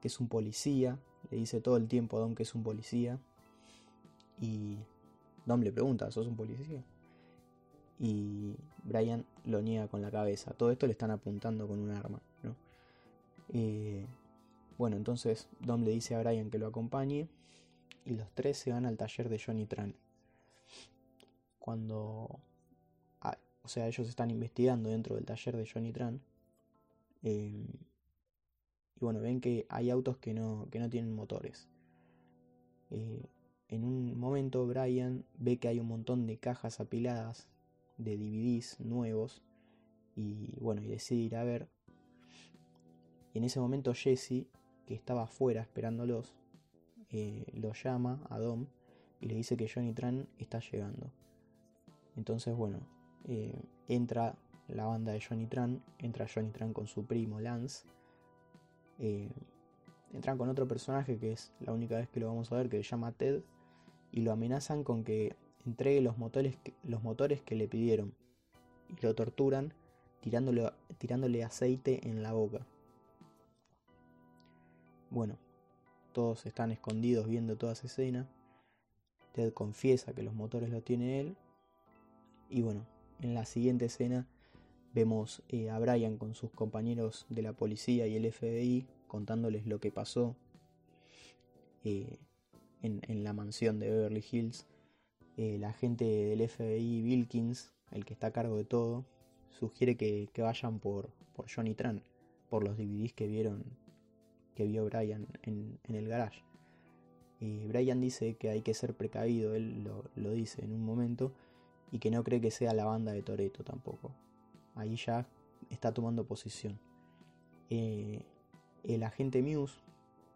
Speaker 1: que, es un policía, le dice todo el tiempo a Dom que es un policía. Y Dom le pregunta, ¿sos un policía? Y Brian lo niega con la cabeza. Todo esto le están apuntando con un arma, ¿no? Eh, bueno, entonces Dom le dice a Brian que lo acompañe y los tres se van al taller de Johnny Tran. Cuando... O sea, ellos están investigando dentro del taller de Johnny Tran. Em, y bueno, ven que hay autos que no, que no tienen motores. Eh, en un momento Brian ve que hay un montón de cajas apiladas de DVDs nuevos. Y bueno, y decide ir a ver. Y en ese momento Jesse que estaba afuera esperándolos, eh, lo llama a Dom y le dice que Johnny Tran está llegando. Entonces, bueno, eh, entra la banda de Johnny Tran, entra Johnny Tran con su primo Lance. Eh, entran con otro personaje que es la única vez que lo vamos a ver, que se llama Ted, y lo amenazan con que entregue los motores que, los motores que le pidieron. Y lo torturan tirándole, tirándole aceite en la boca. Bueno, todos están escondidos viendo toda esa escena. Ted confiesa que los motores los tiene él. Y bueno, en la siguiente escena vemos eh, a Brian con sus compañeros de la policía y el FBI contándoles lo que pasó eh, en, la mansión de Beverly Hills. Eh, la gente del FBI, Wilkins, el que está a cargo de todo, sugiere que, vayan por, por Johnny Tran, por los DVDs que vieron que vio Brian en, el garage. Eh, Brian dice que hay que ser precavido, él lo, dice en un momento, y que no cree que sea la banda de Toreto tampoco. Ahí ya está tomando posición. Eh, el agente Muse,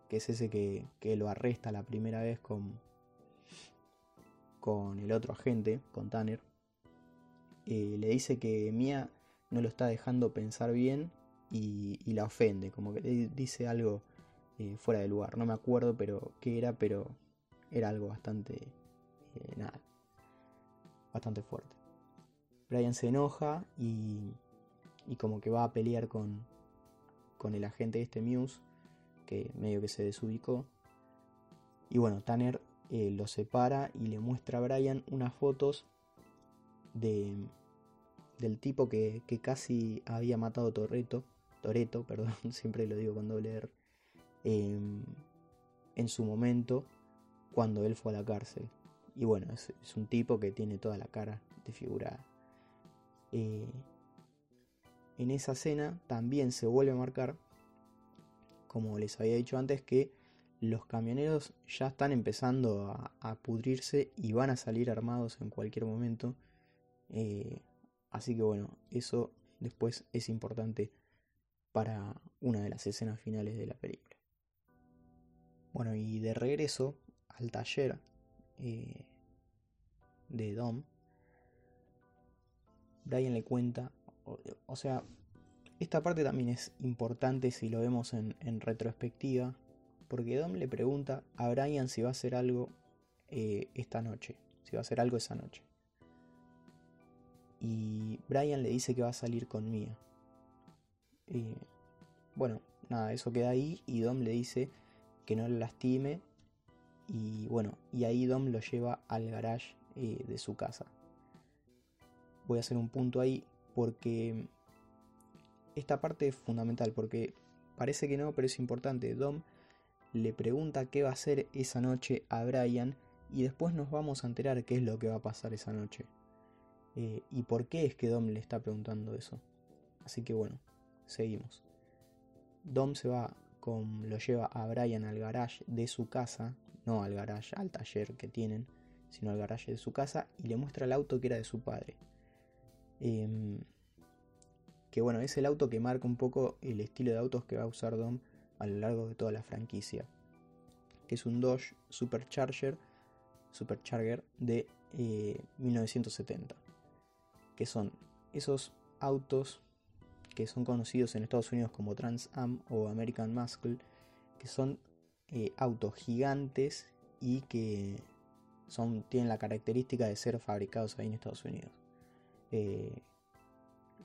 Speaker 1: que es ese que, lo arresta la primera vez con, con el otro agente, con Tanner, eh, le dice que Mia no lo está dejando pensar bien y, la ofende, como que dice algo eh, fuera de lugar. No me acuerdo pero qué era, pero era algo bastante, nada, bastante fuerte. Brian se enoja y, y como que va a pelear con, con el agente este Muse, que medio que se desubicó. Y bueno, Tanner eh, lo separa y le muestra a Brian unas fotos de, del tipo que, que casi había matado Torreto, Toreto, [LAUGHS] perdón, siempre lo digo con doble R, em, en su momento cuando él fue a la cárcel. Y bueno, es, un tipo que tiene toda la cara desfigurada. Eh, en esa escena también se vuelve a marcar, como les había dicho antes, que los camioneros ya están empezando a, pudrirse y van a salir armados en cualquier momento. Eh, así que bueno, eso después es importante para una de las escenas finales de la película. Bueno, y de regreso al taller eh, de Dom, Brian le cuenta, o, sea, esta parte también es importante si lo vemos en, retrospectiva, porque Dom le pregunta a Brian si va a hacer algo eh, esta noche, si va a hacer algo esa noche. Y Brian le dice que va a salir con Mia. Eh, bueno, nada, eso queda ahí y Dom le dice que no le lastime y bueno, y ahí Dom lo lleva al garage eh, de su casa. Voy a hacer un punto ahí porque esta parte es fundamental porque parece que no, pero es importante. Dom le pregunta qué va a hacer esa noche a Brian y después nos vamos a enterar qué es lo que va a pasar esa noche. Eh, y por qué es que Dom le está preguntando eso. Así que bueno, seguimos. Dom se va con, lo lleva a Brian al garage de su casa, no al garage, al taller que tienen, sino al garage de su casa y le muestra el auto que era de su padre. Em, que bueno, es el auto que marca un poco el estilo de autos que va a usar Dom a lo largo de toda la franquicia. Que es un Dodge Supercharger, Supercharger de 1970. Eh, que son esos autos que son conocidos en Estados Unidos como Trans Am o American Muscle, que son eh, autos gigantes y que son, tienen la característica de ser fabricados ahí en Estados Unidos. Eh,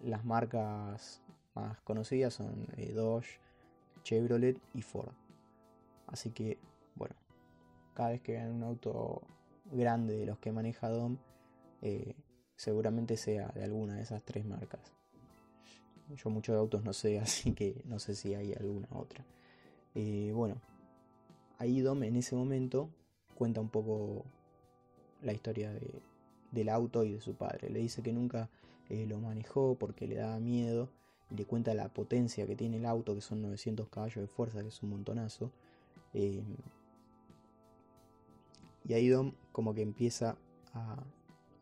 Speaker 1: las marcas más conocidas son eh, Dodge, Chevrolet y Ford. Así que, bueno, cada vez que vean un auto grande de los que maneja Dom, seguramente sea de alguna de esas tres marcas. Yo muchos autos no sé, [LAUGHS] así que no sé si hay alguna otra. Eh, bueno, ahí Dom en ese momento cuenta un poco la historia del auto y de su padre. Le dice que nunca eh, lo manejó porque le daba miedo y le cuenta la potencia que tiene el auto, que son 900 caballos de fuerza, que es un montonazo. Eh, y ahí Dom como que empieza a,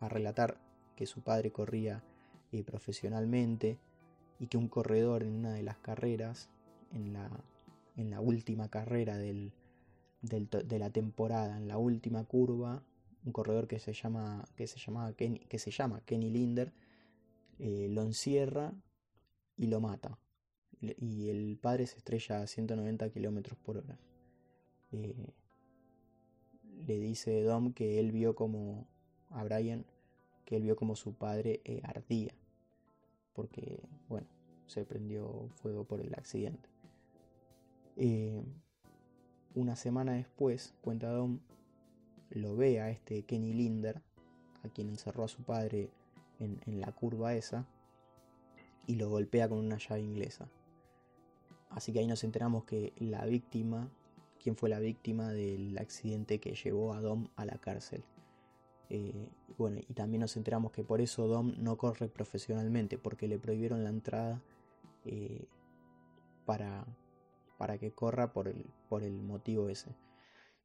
Speaker 1: a relatar que su padre corría profesionalmente, y que un corredor en una de las carreras, en la, en la última carrera del, de la temporada, en la última curva, un corredor que se llama, que se llamaba Kenny, que se llama Kenny Linder, eh, lo encierra y lo mata. Y el padre se estrella a 190 kilómetros por hora. Eh, le dice Dom que él vio como a Brian que él vio como su padre eh, ardía porque, bueno, se prendió fuego por el accidente. Una semana después, cuenta Dom, lo ve a este Kenny Linder, a quien encerró a su padre en, en la curva esa, y lo golpea con una llave inglesa. Así que ahí nos enteramos que la víctima, quién fue la víctima del accidente que llevó a Dom a la cárcel. Eh, bueno, y también nos enteramos que por eso Dom no corre profesionalmente, porque le prohibieron la entrada eh, para, para que corra por el, por el motivo ese.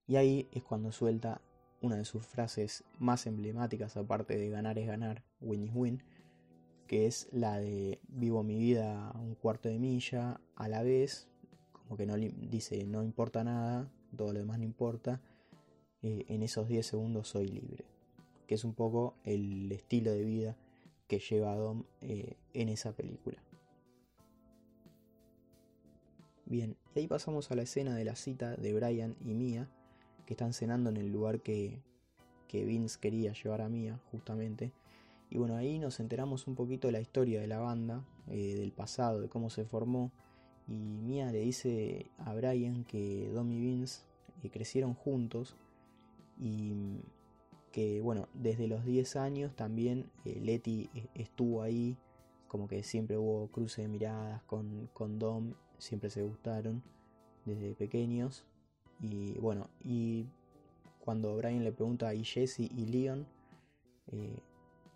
Speaker 1: Y ahí es cuando suelta una de sus frases más emblemáticas, aparte de ganar es ganar, win is win, que es la de vivo mi vida un cuarto de milla a la vez, como que no dice no importa nada, todo lo demás no importa, eh, en esos 10 segundos soy libre, que es un poco el estilo de vida que lleva Dom eh, en esa película. Bien, y ahí pasamos a la escena de la cita de Brian y Mia, que están cenando en el lugar que, Vince quería llevar a Mia, justamente. Y bueno, ahí nos enteramos un poquito de la historia de la banda, eh, del pasado, de cómo se formó. Y Mia le dice a Brian que Dom y Vince eh, crecieron juntos y que bueno, desde los 10 años también eh, Letty estuvo ahí, como que siempre hubo cruce de miradas con, con Dom, siempre se gustaron desde pequeños. Y bueno, y cuando Brian le pregunta a Jesse y Leon, eh,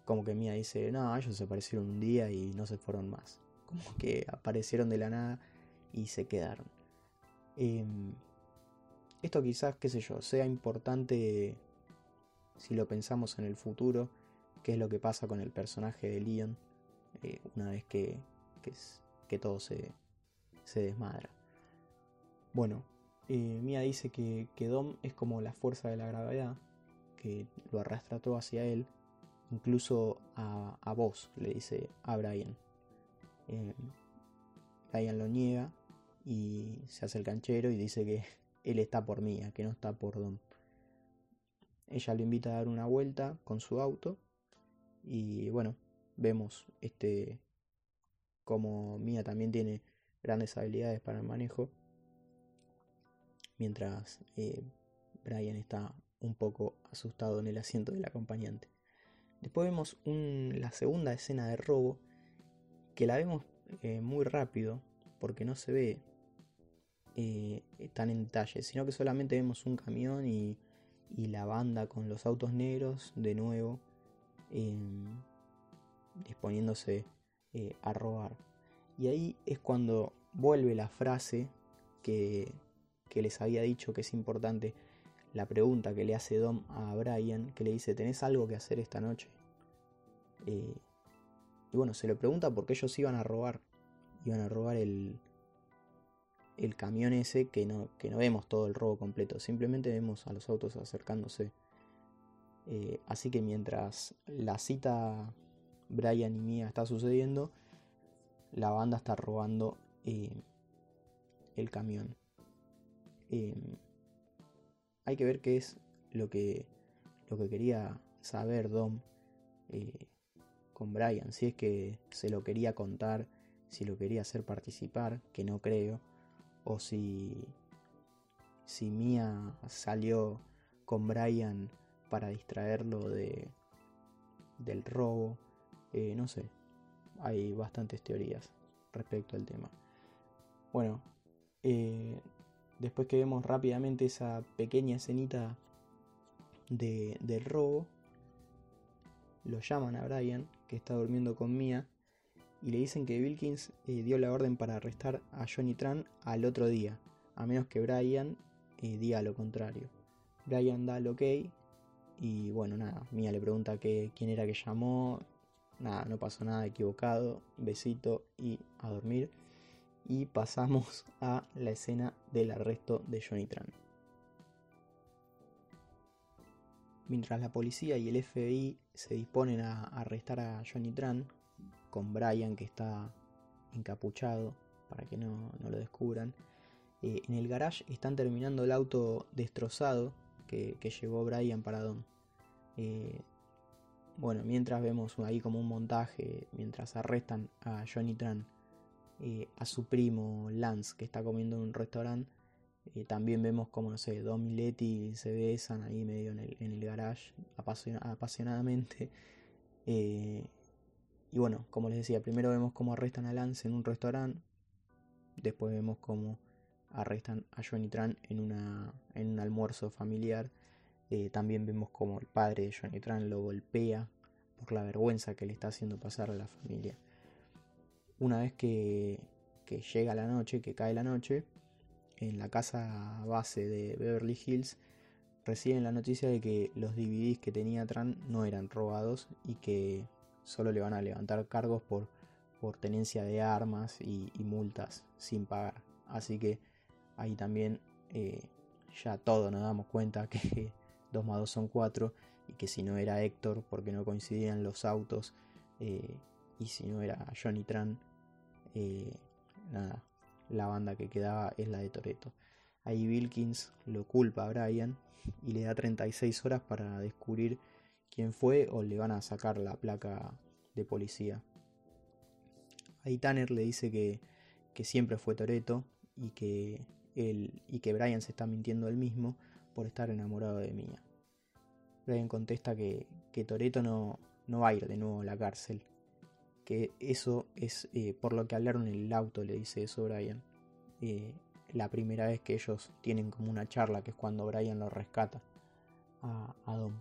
Speaker 1: como que Mia dice, no, ellos se aparecieron un día y no se fueron más. Como que aparecieron de la nada y se quedaron. Em, esto quizás, qué sé yo, sea importante si lo pensamos en el futuro, qué es lo que pasa con el personaje de Leon eh, una vez que, que, todo se, se desmadra. Bueno, eh, Mia dice que, Dom es como la fuerza de la gravedad, que lo arrastra todo hacia él, incluso a, a vos, le dice a Brian. Eh, Brian lo niega y se hace el canchero y dice que [LAUGHS] él está por Mia, que no está por Dom. Ella lo invita a dar una vuelta con su auto y bueno, vemos este como Mia también tiene grandes habilidades para el manejo mientras eh, Brian está un poco asustado en el asiento del acompañante. Después vemos la segunda escena de robo, que la vemos eh, muy rápido, porque no se ve eh, tan en detalle, sino que solamente vemos un camión y, la banda con los autos negros de nuevo em, disponiéndose a robar. Y ahí es cuando vuelve la frase que, que les había dicho que es importante la pregunta que le hace Dom a Brian, que le dice, ¿tenés algo que hacer esta noche? Eh, y bueno, se lo pregunta porque ellos iban a robar, iban a robar el, el camión ese que no, que no vemos todo el robo completo, simplemente vemos a los autos acercándose. Eh, así que mientras la cita Brian y Mia está sucediendo, la banda está robando eh, el camión. Em, hay que ver qué es lo que, lo que quería saber Dom eh, con Brian. Si es que se lo quería contar, si lo quería hacer participar, que no creo. O si, si Mia salió con Brian para distraerlo de, del robo. Eh, no sé, hay bastantes teorías respecto al tema. Bueno, eh, Después que vemos rápidamente esa pequeña escenita de, del robo, lo llaman a Brian, que está durmiendo con Mia, y le dicen que Wilkins eh, dio la orden para arrestar a Johnny Tran al otro día, a menos que Brian eh, diga lo contrario. Brian da el ok y bueno, nada, Mia le pregunta que, quién era que llamó, nada, no pasó nada equivocado, besito y a dormir y pasamos a la escena del arresto de Johnny Tran. Mientras la policía y el FBI se disponen a arrestar a Johnny Tran, con Brian que está encapuchado para que no, lo descubran, eh, en el garage están terminando el auto destrozado que, llevó Brian para Don. Eh, bueno, mientras vemos ahí como un montaje, mientras arrestan a Johnny Tran eh, a su primo Lance que está comiendo en un restaurante. Eh, también vemos como, no sé, Dom y Letty se besan ahí medio en el, en el garage apasionadamente. [LAUGHS] Eh, y bueno, como les decía, primero vemos cómo arrestan a Lance en un restaurante. Después vemos cómo arrestan a Johnny Tran en, una, en un almuerzo familiar. también vemos como el padre de Johnny Tran lo golpea por la vergüenza que le está haciendo pasar a la familia. Una vez que, llega la noche, que cae la noche, en la casa base de Beverly Hills, reciben la noticia de que los DVDs que tenía Tran no eran robados y que solo le van a levantar cargos por, por tenencia de armas y, multas sin pagar. Así que ahí también eh, ya todos nos damos cuenta que [LAUGHS] 2 más 2 son 4 y que si no era Héctor porque no coincidían los autos eh, y si no era Johnny Tran, eh, nada, la banda que quedaba es la de Toreto. Ahí Wilkins lo culpa a Brian y le da 36 horas para descubrir quién fue o le van a sacar la placa de policía. Ahí Tanner le dice que, siempre fue Toreto y que él y que Brian se está mintiendo él mismo por estar enamorado de Mia. Brian contesta que, que Toreto no, no va a ir de nuevo a la cárcel. Que eso es eh, por lo que hablaron en el auto, le dice eso Brian. Eh, la primera vez que ellos tienen como una charla, que es cuando Brian lo rescata a, Dom.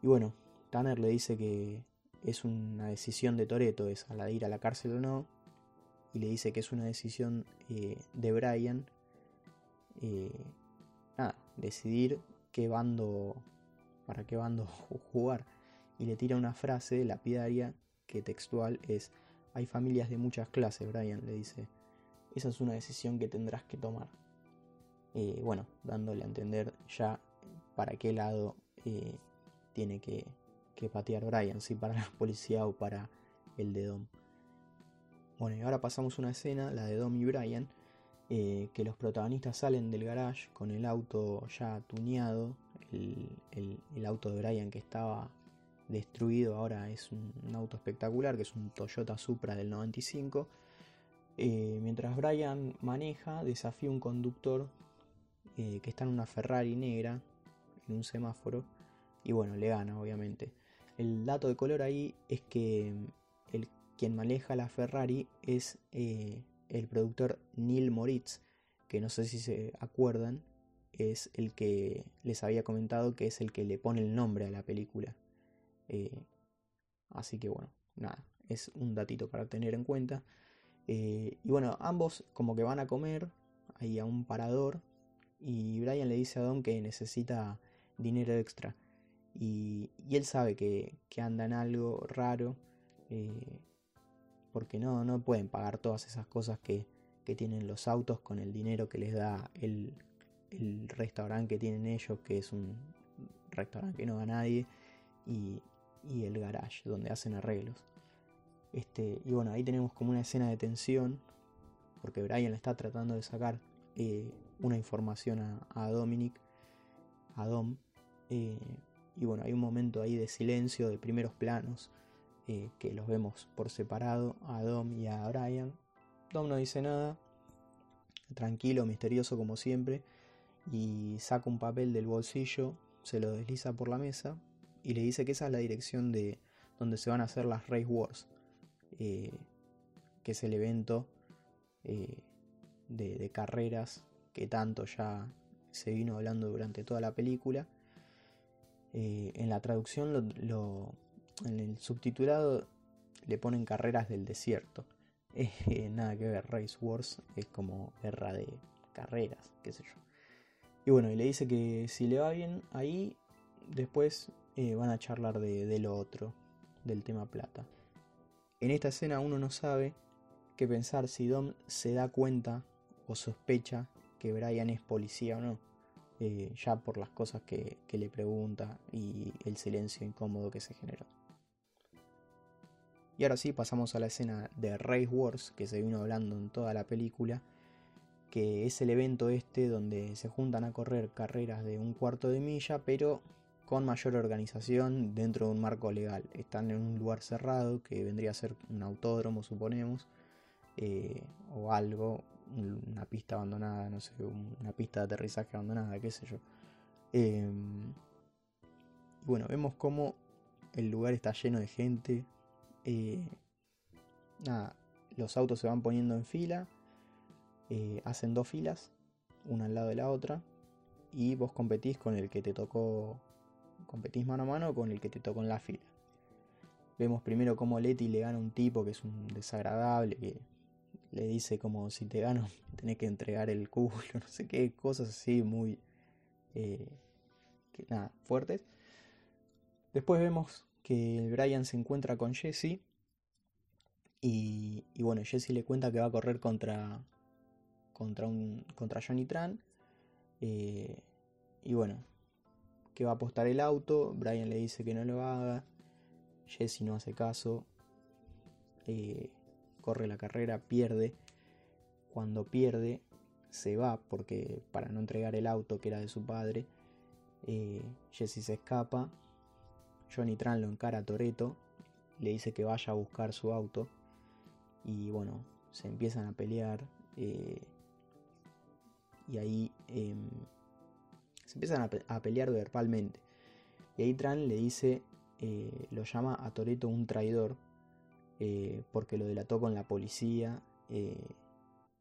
Speaker 1: Y bueno, Tanner le dice que es una decisión de Toreto, esa, la de ir a la cárcel o no. Y le dice que es una decisión eh, de Brian. nada, decidir qué bando, para qué bando [LAUGHS] jugar y le tira una frase lapidaria que textual es, hay familias de muchas clases, Brian, le dice, esa es una decisión que tendrás que tomar. Eh, bueno, dándole a entender ya para qué lado eh, tiene que, patear Brian, si para la policía o para el de Dom. Bueno, y ahora pasamos una escena, la de Dom y Brian, eh, que los protagonistas salen del garage con el auto ya tuneado, el auto de Brian que estaba destruido ahora es un, auto espectacular que es un Toyota Supra del 95. Eh, mientras Brian maneja, desafía un conductor eh, que está en una Ferrari negra en un semáforo y bueno, le gana obviamente. El dato de color ahí es que mm, el, quien maneja la Ferrari es eh, el productor Neil Moritz, que no sé si se acuerdan, es el que les había comentado que es el que le pone el nombre a la película. Eh, así que bueno, nada, es un datito para tener en cuenta. Eh, y bueno, ambos como que van a comer ahí a un parador y Brian le dice a Don que necesita dinero extra. Y, él sabe que, anda en algo raro eh, porque no, no pueden pagar todas esas cosas que, que, tienen los autos con el dinero que les da el, restaurante que tienen ellos, que es un restaurante que no da nadie. Y, y el garage, donde hacen arreglos. Este, y bueno, ahí tenemos como una escena de tensión, porque Brian le está tratando de sacar eh, una información a, Dominic, a Dom. Eh, y bueno, hay un momento ahí de silencio, de primeros planos, eh, que los vemos por separado, a Dom y a Brian. Dom no dice nada, tranquilo, misterioso como siempre, y saca un papel del bolsillo, se lo desliza por la mesa y le dice que esa es la dirección de donde se van a hacer las Race Wars, eh, que es el evento eh, de, carreras que tanto ya se vino hablando durante toda la película. Eh, en la traducción, en el subtitulado, le ponen carreras del desierto. [LAUGHS] nada que ver, Race Wars es como guerra de carreras, qué sé yo. Y bueno, y le dice que si le va bien ahí, después eh, van a charlar de, lo otro, del tema plata. En esta escena uno no sabe qué pensar si Dom se da cuenta o sospecha que Brian es policía o no, eh, ya por las cosas que, que le pregunta y el silencio incómodo que se generó. Y ahora sí pasamos a la escena de Race Wars que se vino hablando en toda la película, que es el evento este donde se juntan a correr carreras de un cuarto de milla, pero con mayor organización dentro de un marco legal. Están en un lugar cerrado que vendría a ser un autódromo, suponemos, eh, o algo, una pista abandonada, no sé, una pista de aterrizaje abandonada, qué sé yo. Em, bueno, vemos cómo el lugar está lleno de gente. Eh, nada, los autos se van poniendo en fila, eh, hacen dos filas, una al lado de la otra, y vos competís con el que te tocó competís mano a mano con el que te tocó en la fila. Vemos primero cómo Leti le gana un tipo que es un desagradable, que le dice como si te gano [LAUGHS] tenés que entregar el culo, [LAUGHS] no sé qué, cosas así muy, eh, que nada, fuertes. Después vemos que Brian se encuentra con Jesse. Y, y bueno, Jesse le cuenta que va a correr contra, contra, un, contra Johnny Tran. Eh, y bueno, que va a apostar el auto. Brian le dice que no lo haga. Jesse no hace caso. Eh, corre la carrera, pierde. Cuando pierde, se va porque para no entregar el auto que era de su padre. Eh, Jesse se escapa. Johnny Tran lo encara a Toreto. Le dice que vaya a buscar su auto. Y bueno, se empiezan a pelear. Eh, y ahí em, se empiezan a, pelear verbalmente. Y ahí Tran le dice, eh, lo llama a Toreto un traidor, eh, porque lo delató con la policía, eh,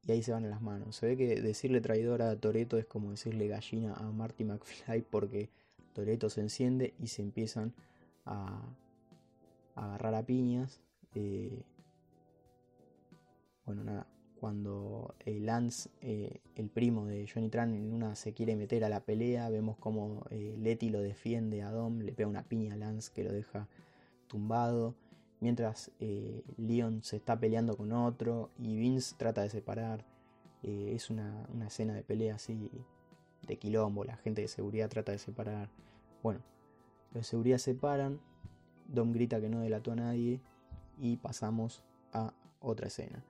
Speaker 1: y ahí se van a las manos. Se ve que decirle traidor a Toreto es como decirle gallina a Marty McFly, porque Toreto se enciende y se empiezan a, a agarrar a piñas. bueno, nada, cuando eh, Lance, eh, el primo de Johnny Tran, en una se quiere meter a la pelea, vemos como eh, Letty lo defiende a Dom, le pega una piña a Lance que lo deja tumbado, mientras Leon se está peleando con otro y Vince trata de separar. es una, una, escena de pelea así de quilombo, la gente de seguridad trata de separar. Bueno, los de seguridad separan, Dom grita que no delató a nadie y pasamos a otra escena.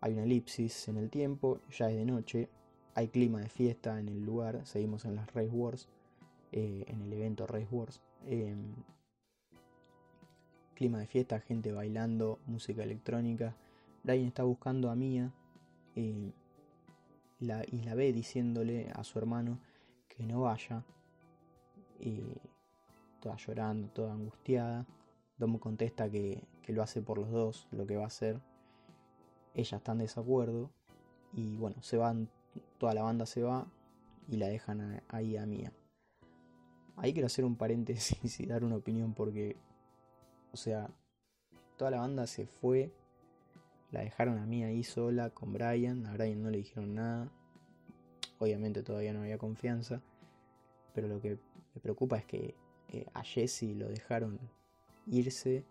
Speaker 1: Hay una elipsis en el tiempo, ya es de noche, hay clima de fiesta en el lugar, seguimos en las Race Wars, eh, en el evento Race Wars. Em, clima de fiesta, gente bailando, música electrónica. Brian está buscando a Mia eh, y la ve diciéndole a su hermano que no vaya. toda llorando, toda angustiada. Domo contesta que, que lo hace por los dos, lo que va a hacer ella está en desacuerdo y bueno, se van, toda la banda se va y la dejan ahí a Mía. Ahí quiero hacer un paréntesis y dar una opinión porque, o sea, toda la banda se fue, la dejaron a Mía ahí sola con Brian, a Brian no le dijeron nada, obviamente todavía no había confianza, pero lo que me preocupa es que eh, a Jesse lo dejaron irse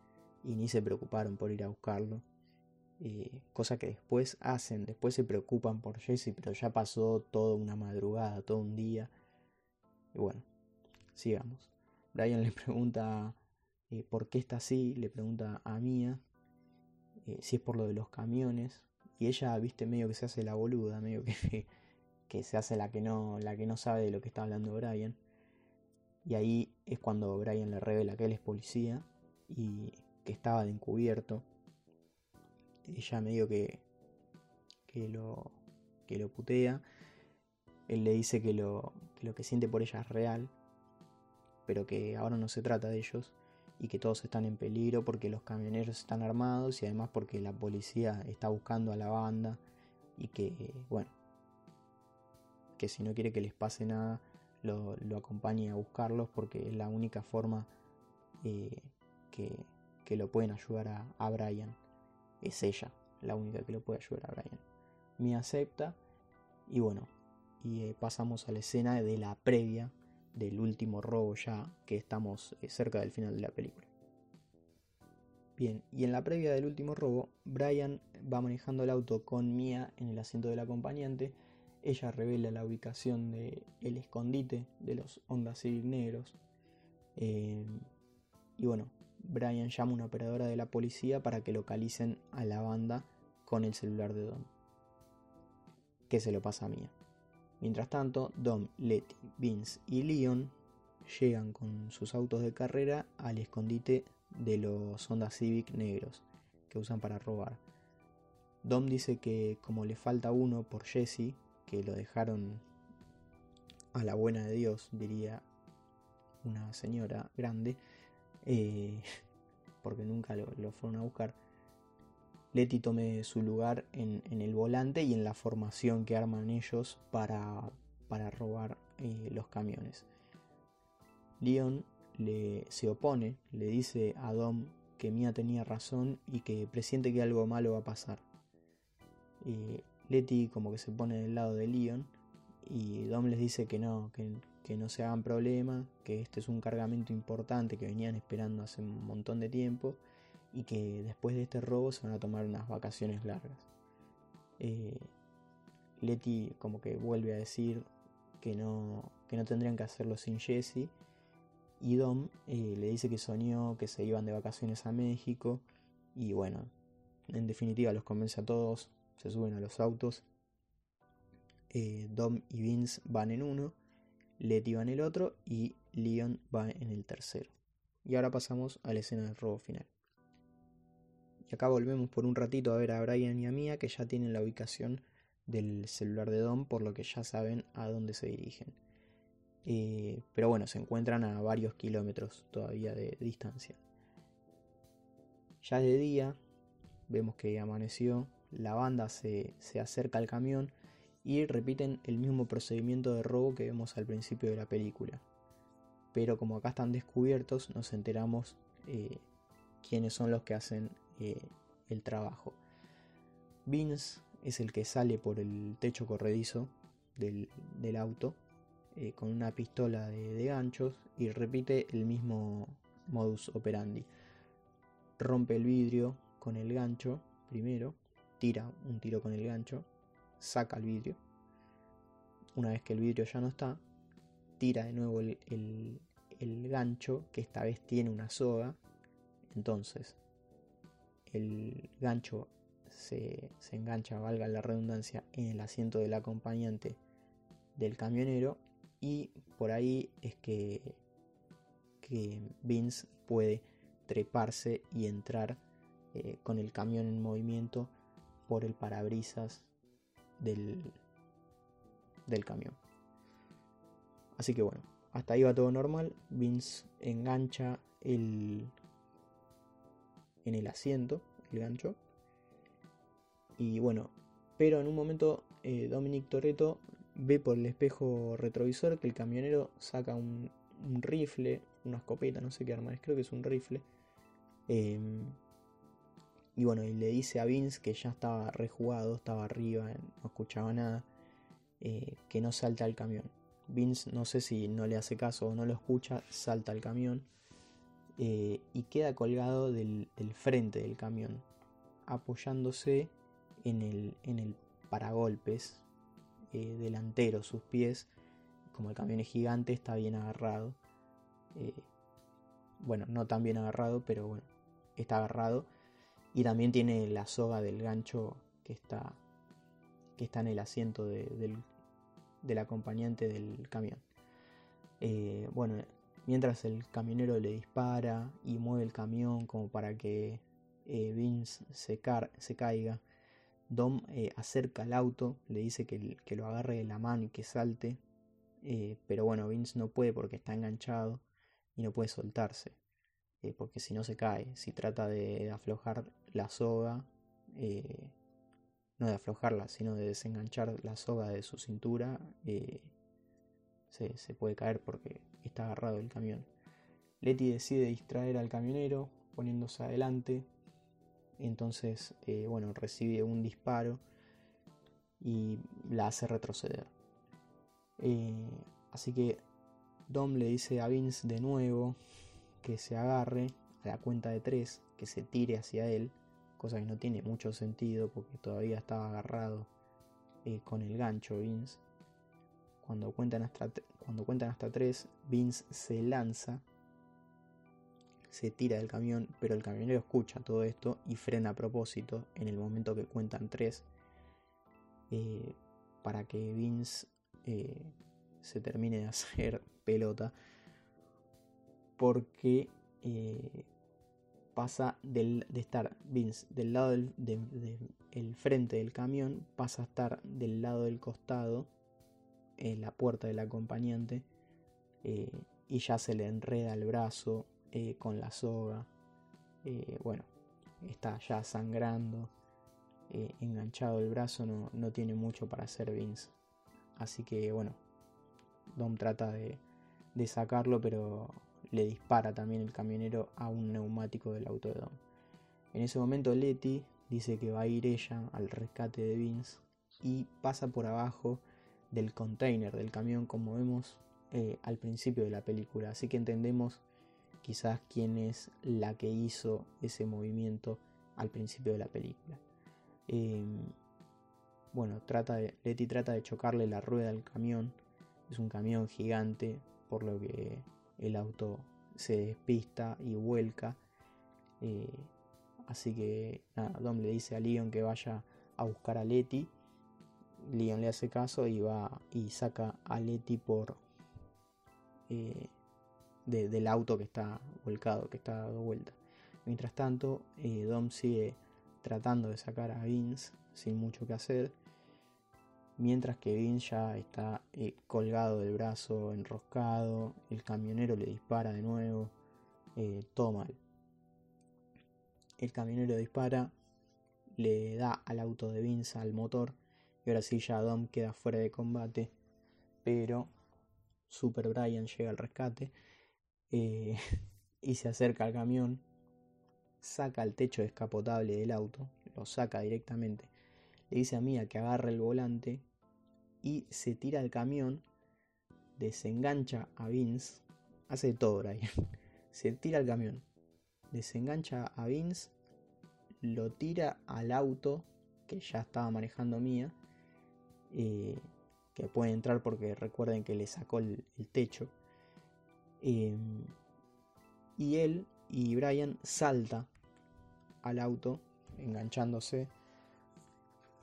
Speaker 1: y ni se preocuparon por ir a buscarlo. Eh, cosa que después hacen, después se preocupan por Jesse, pero ya pasó toda una madrugada, todo un día. Y bueno, sigamos. Brian le pregunta eh, por qué está así, le pregunta a Mia eh, si es por lo de los camiones. Y ella, viste, medio que se hace la boluda, medio que, que se hace la que, no, la que no sabe de lo que está hablando Brian. Y ahí es cuando Brian le revela que él es policía y que estaba de encubierto ella medio que, que, lo, que lo putea. Él le dice que lo, que lo que siente por ella es real, pero que ahora no se trata de ellos y que todos están en peligro porque los camioneros están armados y además porque la policía está buscando a la banda y que, bueno, que si no quiere que les pase nada, lo, acompañe a buscarlos porque es la única forma eh, que, lo pueden ayudar a, a Brian es ella la única que lo puede ayudar a Brian. Me acepta y bueno, y eh, pasamos a la escena de la previa del último robo ya que estamos eh, cerca del final de la película. Bien, y en la previa del último robo, Brian va manejando el auto con Mia en el asiento del acompañante. Ella revela la ubicación del el escondite de los Honda Civic negros. Eh, y bueno, Brian llama a una operadora de la policía para que localicen a la banda con el celular de Dom, que se lo pasa a Mia. Mientras tanto, Dom, Letty, Vince y Leon llegan con sus autos de carrera al escondite de los Honda Civic negros que usan para robar. Dom dice que como le falta uno por Jesse, que lo dejaron a la buena de Dios, diría una señora grande, eh, [LAUGHS] porque nunca lo, fueron a buscar, Letty tome su lugar en, el volante y en la formación que arman ellos para, para robar eh, los camiones. Leon le, se opone, le dice a Dom que Mia tenía razón y que presiente que algo malo va a pasar. Eh, Letty como que se pone del lado de Leon y Dom les dice que no, que, no se hagan problema, que este es un cargamento importante que venían esperando hace un montón de tiempo y que después de este robo se van a tomar unas vacaciones largas. Eh, Letty como que vuelve a decir que no, que no tendrían que hacerlo sin Jesse y Dom eh, le dice que soñó que se iban de vacaciones a México y bueno, en definitiva los convence a todos, se suben a los autos eh, Dom y Vince van en uno, Letty va en el otro y Leon va en el tercero. Y ahora pasamos a la escena del robo final. Y acá volvemos por un ratito a ver a Brian y a Mia que ya tienen la ubicación del celular de Dom, por lo que ya saben a dónde se dirigen. Eh, pero bueno, se encuentran a varios kilómetros todavía de distancia. Ya de día, vemos que amaneció, la banda se, se acerca al camión y repiten el mismo procedimiento de robo que vemos al principio de la película. Pero como acá están descubiertos, nos enteramos eh, quiénes son los que hacen eh, el trabajo. Vince es el que sale por el techo corredizo del, auto eh, con una pistola de, de ganchos y repite el mismo modus operandi. Rompe el vidrio con el gancho primero, tira un tiro con el gancho, saca el vidrio. Una vez que el vidrio ya no está, tira de nuevo el, gancho, que esta vez tiene una soga. Entonces, el gancho se, engancha, valga la redundancia, en el asiento del acompañante del camionero y por ahí es que, que Vince puede treparse y entrar eh, con el camión en movimiento por el parabrisas del, del camión. Así que bueno, hasta ahí va todo normal. Vince engancha el en el asiento, el gancho. Y bueno, pero en un momento eh, Dominic Toretto ve por el espejo retrovisor que el camionero saca un, rifle, una escopeta, no sé qué arma es, creo que es un rifle. Em, y bueno, y le dice a Vince que ya estaba rejugado, estaba arriba, no escuchaba nada, eh, que no salta al camión. Vince no sé si no le hace caso o no lo escucha, salta al camión eh, y queda colgado del, frente del camión, apoyándose en el, en el paragolpes eh, delantero, sus pies, como el camión es gigante, está bien agarrado. bueno, no tan bien agarrado, pero bueno, está agarrado y también tiene la soga del gancho que está, que está en el asiento del, acompañante del camión. Eh, bueno, mientras el camionero le dispara y mueve el camión como para que eh, Vince se, se, caiga, Dom eh, acerca el auto, le dice que, que, lo agarre de la mano y que salte, pero bueno, Vince no puede porque está enganchado y no puede soltarse. Porque si no se cae, si trata de, aflojar la soga, eh, no de aflojarla, sino de desenganchar la soga de su cintura, eh, se, puede caer porque está agarrado el camión. Letty decide distraer al camionero poniéndose adelante, entonces, bueno, recibe un disparo y la hace retroceder. así que Dom le dice a Vince de nuevo que se agarre a la cuenta de tres, que se tire hacia él, cosa que no tiene mucho sentido porque todavía estaba agarrado eh, con el gancho Vince. Cuando cuentan, hasta, cuando cuentan hasta tres, Vince se lanza, se tira del camión, pero el camionero escucha todo esto y frena a propósito en el momento que cuentan tres, eh, para que Vince eh, se termine de [LAUGHS] hacer pelota porque eh, pasa de estar Vince del lado del frente del camión, pasa a estar del lado del costado, en la puerta del acompañante, eh, y ya se le enreda el brazo eh, con la soga. bueno, está ya sangrando, enganchado el brazo, no, no, tiene mucho para hacer Vince. Así que bueno, Dom trata de, de sacarlo, pero le dispara también el camionero a un neumático del auto de Dom. En ese momento Letty dice que va a ir ella al rescate de Vince y pasa por abajo del container del camión como vemos eh, al principio de la película. Así que entendemos quizás quién es la que hizo ese movimiento al principio de la película. Em, bueno, trata Letty trata de chocarle la rueda al camión. Es un camión gigante, por lo que el auto se despista y vuelca. Eh, así que Dom le dice a Leon que vaya a buscar a Letty. Leon le hace caso y va y saca a Letty por eh, del auto que está volcado, que está dado vuelta. Mientras tanto, eh, Dom sigue tratando de sacar a Vince sin mucho que hacer. Mientras que Vince ya está eh, colgado del brazo, enroscado, el camionero le dispara de nuevo, eh, todo mal. El camionero dispara, le da al auto de Vince al motor y ahora sí ya Dom queda fuera de combate, pero Super Brian llega al rescate eh, [LAUGHS] y se acerca al camión, saca el techo descapotable del auto, lo saca directamente, le dice a Mia que agarre el volante y se tira al camión, desengancha a Vince, hace todo Brian, [LAUGHS] se tira al camión, desengancha a Vince, lo tira al auto que ya estaba manejando Mia, eh, que puede entrar porque recuerden que le sacó el, techo. Em, y él y Brian salta al auto, enganchándose,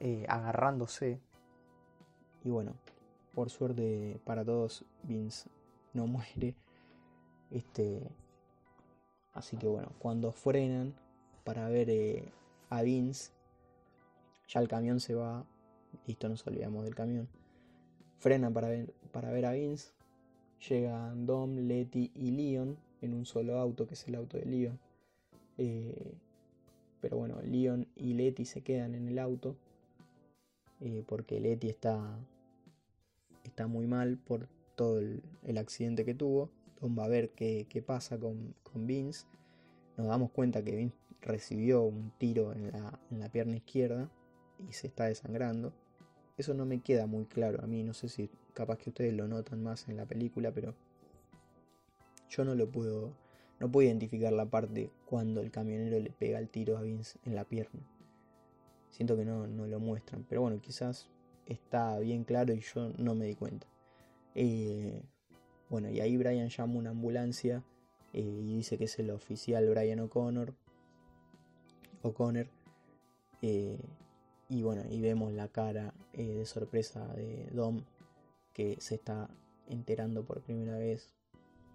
Speaker 1: eh, agarrándose y bueno, por suerte para todos, Vince no [LAUGHS] muere. Este. Así que bueno, cuando frenan para ver eh, a Vince, ya el camión se va. Listo, nos olvidamos del camión. Frenan para ver, para ver a Vince. Llegan Dom, Letty y Leon en un solo auto, que es el auto de Leon. Eh, pero bueno, Leon y Letty se quedan en el auto. Eh, porque Letty está está muy mal por todo el, accidente que tuvo. Tom va a ver qué, pasa con, Vince. Nos damos cuenta que Vince recibió un tiro en la, pierna izquierda y se está desangrando. Eso no me queda muy claro a mí, no sé si capaz que ustedes lo notan más en la película, pero yo no lo puedo, no puedo identificar la parte cuando el camionero le pega el tiro a Vince en la pierna. Siento que no, no lo muestran, pero bueno, quizás está bien claro y yo no me di cuenta. Eh, bueno, y ahí Brian llama una ambulancia eh, y dice que es el oficial Brian O'Connor. O'Connor. Eh, y bueno, y vemos la cara de sorpresa de Dom que se está enterando por primera vez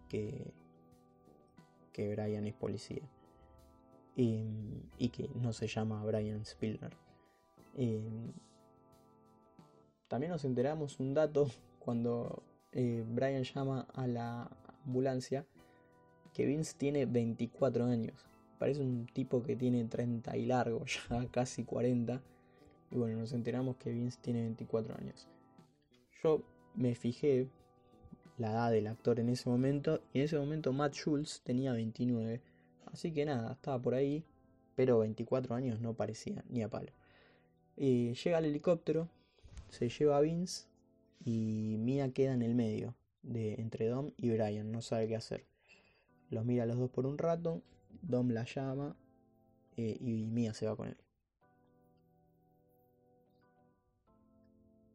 Speaker 1: que, que Brian es policía. y que no se llama Brian Spillner. También nos enteramos un dato cuando eh, Brian llama a la ambulancia que Vince tiene 24 años. Parece un tipo que tiene 30 y largo, [LAUGHS] ya casi 40. Y bueno, nos enteramos que Vince tiene 24 años. Yo me fijé la edad del actor en ese momento y en ese momento Matt Schultz tenía 29. Así que nada, estaba por ahí, pero 24 años no parecía ni a palo. Eh, llega el helicóptero, se lleva a Vince y Mia queda en el medio de entre Dom y Brian, no sabe qué hacer. Los mira a los dos por un rato, Dom la llama eh, y Mia se va con él.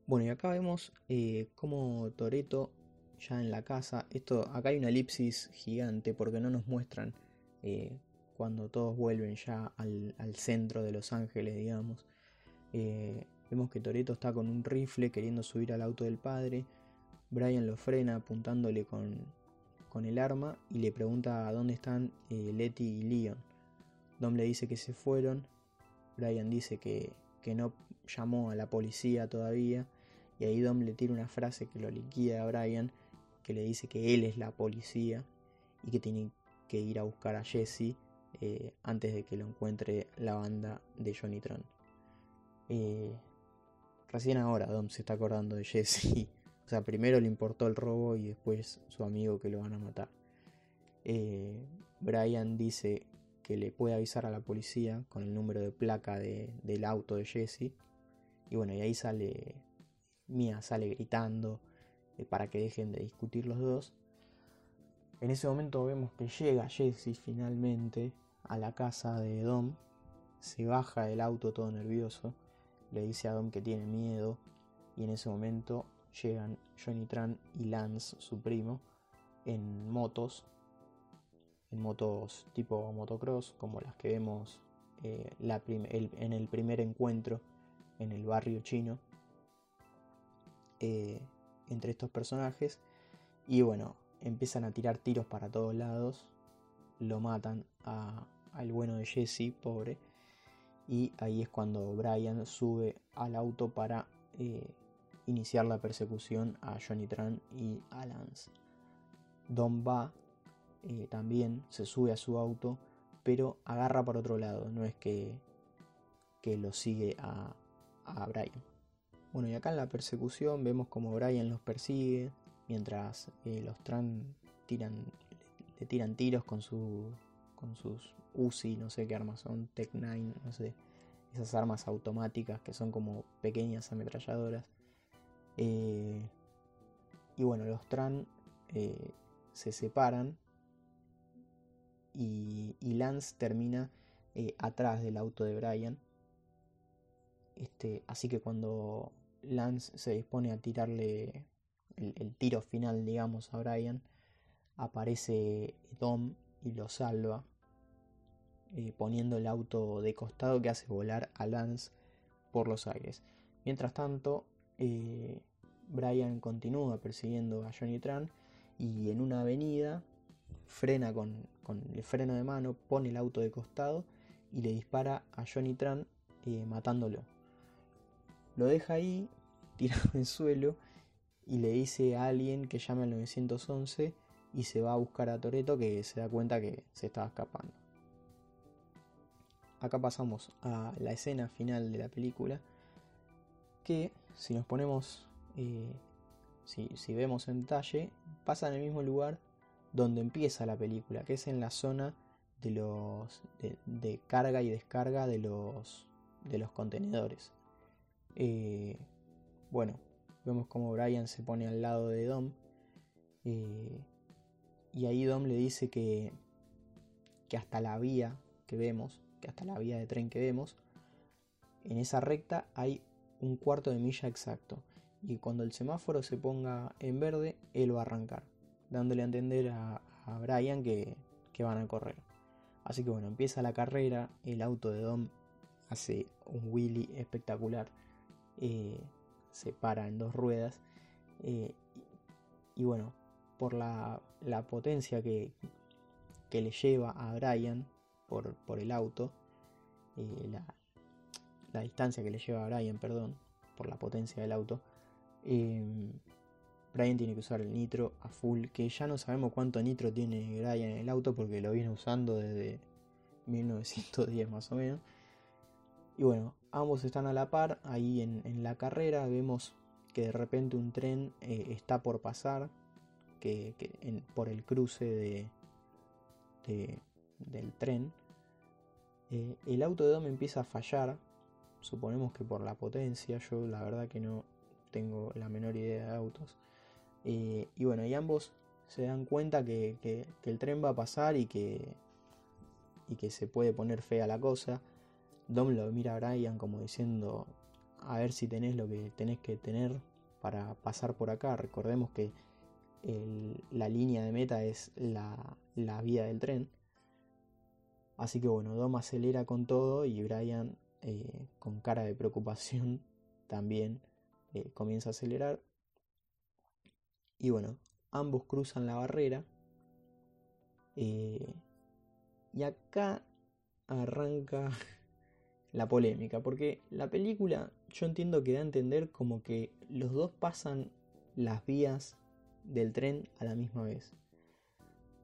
Speaker 1: Bueno, y acá vemos eh, como Toreto ya en la casa. Esto, acá hay una elipsis gigante porque no nos muestran eh, cuando todos vuelven ya al, al, centro de Los Ángeles, digamos. Vemos que Toreto está con un rifle queriendo subir al auto del padre. Brian lo frena apuntándole con, el arma y le pregunta a dónde están eh, Letty y Leon. Dom le dice que se fueron. Brian dice que, no llamó a la policía todavía. Y ahí Dom le tira una frase que lo liquida a Brian, que le dice que él es la policía y que tiene que ir a buscar a Jesse eh, antes de que lo encuentre la banda de Johnny Tron. Eh, Recién ahora Dom se está acordando de Jesse. [LAUGHS] O sea, primero le importó el robo y después su amigo que lo van a matar. Eh, Brian dice que le puede avisar a la policía con el número de placa del auto de Jesse. Y bueno, y ahí sale Mia sale gritando eh, para que dejen de discutir los dos. En ese momento vemos que llega Jesse finalmente a la casa de Dom, se baja del auto todo nervioso, le dice a Dom que tiene miedo y en ese momento llegan Johnny Tran y Lance, su primo, en motos, en motos tipo motocross, como las que vemos eh, en el primer encuentro en el barrio chino eh, entre estos personajes. Y bueno, empiezan a tirar tiros para todos lados, lo matan al bueno de Jesse, pobre. Y ahí es cuando Brian sube al auto para eh, iniciar la persecución a Johnny Tran y a Lance. Don va eh, también, se sube a su auto, pero agarra para otro lado, no es que, que lo sigue a, a Brian. Bueno, y acá en la persecución vemos como Brian los persigue, mientras eh, los Tran tiran, le tiran tiros con, su, con sus Uzi, no sé qué armas son, Tech 9, no sé, esas armas automáticas que son como pequeñas ametralladoras. Eh, y bueno, los Tran eh, se separan y, Lance termina eh, atrás del auto de Brian. Este, así que cuando Lance se dispone a tirarle el, tiro final, digamos, a Brian, aparece Dom y lo salva, poniendo el auto de costado que hace volar a Lance por los aires. Mientras tanto, eh, Brian continúa persiguiendo a Johnny Tran y en una avenida frena con, el freno de mano, pone el auto de costado y le dispara a Johnny Tran eh, matándolo. Lo deja ahí, [LAUGHS] tirado en el suelo y le dice a alguien que llame al 911 y se va a buscar a Toreto que se da cuenta que se estaba escapando. Acá pasamos a la escena final de la película que si nos ponemos, eh, si, vemos en detalle, pasa en el mismo lugar donde empieza la película, que es en la zona de carga y descarga de los contenedores. Eh, bueno, vemos como Brian se pone al lado de Dom eh, y ahí Dom le dice que hasta la vía que vemos, que hasta la vía de tren que vemos, en esa recta hay un cuarto de milla exacto. Y cuando el semáforo se ponga en verde, él va a arrancar, dándole a entender a, Brian que, van a correr. Así que bueno, empieza la carrera, el auto de Dom hace un wheelie espectacular, eh, se para en dos ruedas eh, y, bueno, por la, potencia que, que, le lleva a Brian por, el auto, eh, la, la distancia que le lleva a Brian, perdón, por la potencia del auto. Em, Brian tiene que usar el nitro a full, que ya no sabemos cuánto nitro tiene Brian en el auto porque lo viene usando desde 1910 más o menos. Y bueno, ambos están a la par, ahí en, la carrera vemos que de repente un tren eh, está por pasar, que, por el cruce de, del tren. Eh, el auto de Dom empieza a fallar, suponemos que por la potencia, yo la verdad que no tengo la menor idea de autos. Eh, y bueno, y ambos se dan cuenta que, el tren va a pasar y que, y que se puede poner fea la cosa. Dom lo mira a Brian como diciendo, a ver si tenés lo que tenés que tener para pasar por acá. Recordemos que la línea de meta es la, la vía del tren. Así que bueno, Dom acelera con todo y Brian eh, con cara de preocupación [LAUGHS] también eh, comienza a acelerar. Y bueno, ambos cruzan la barrera. Eh, y acá arranca [LAUGHS] la polémica, porque la película yo entiendo que da a entender como que los dos pasan las vías del tren a la misma vez.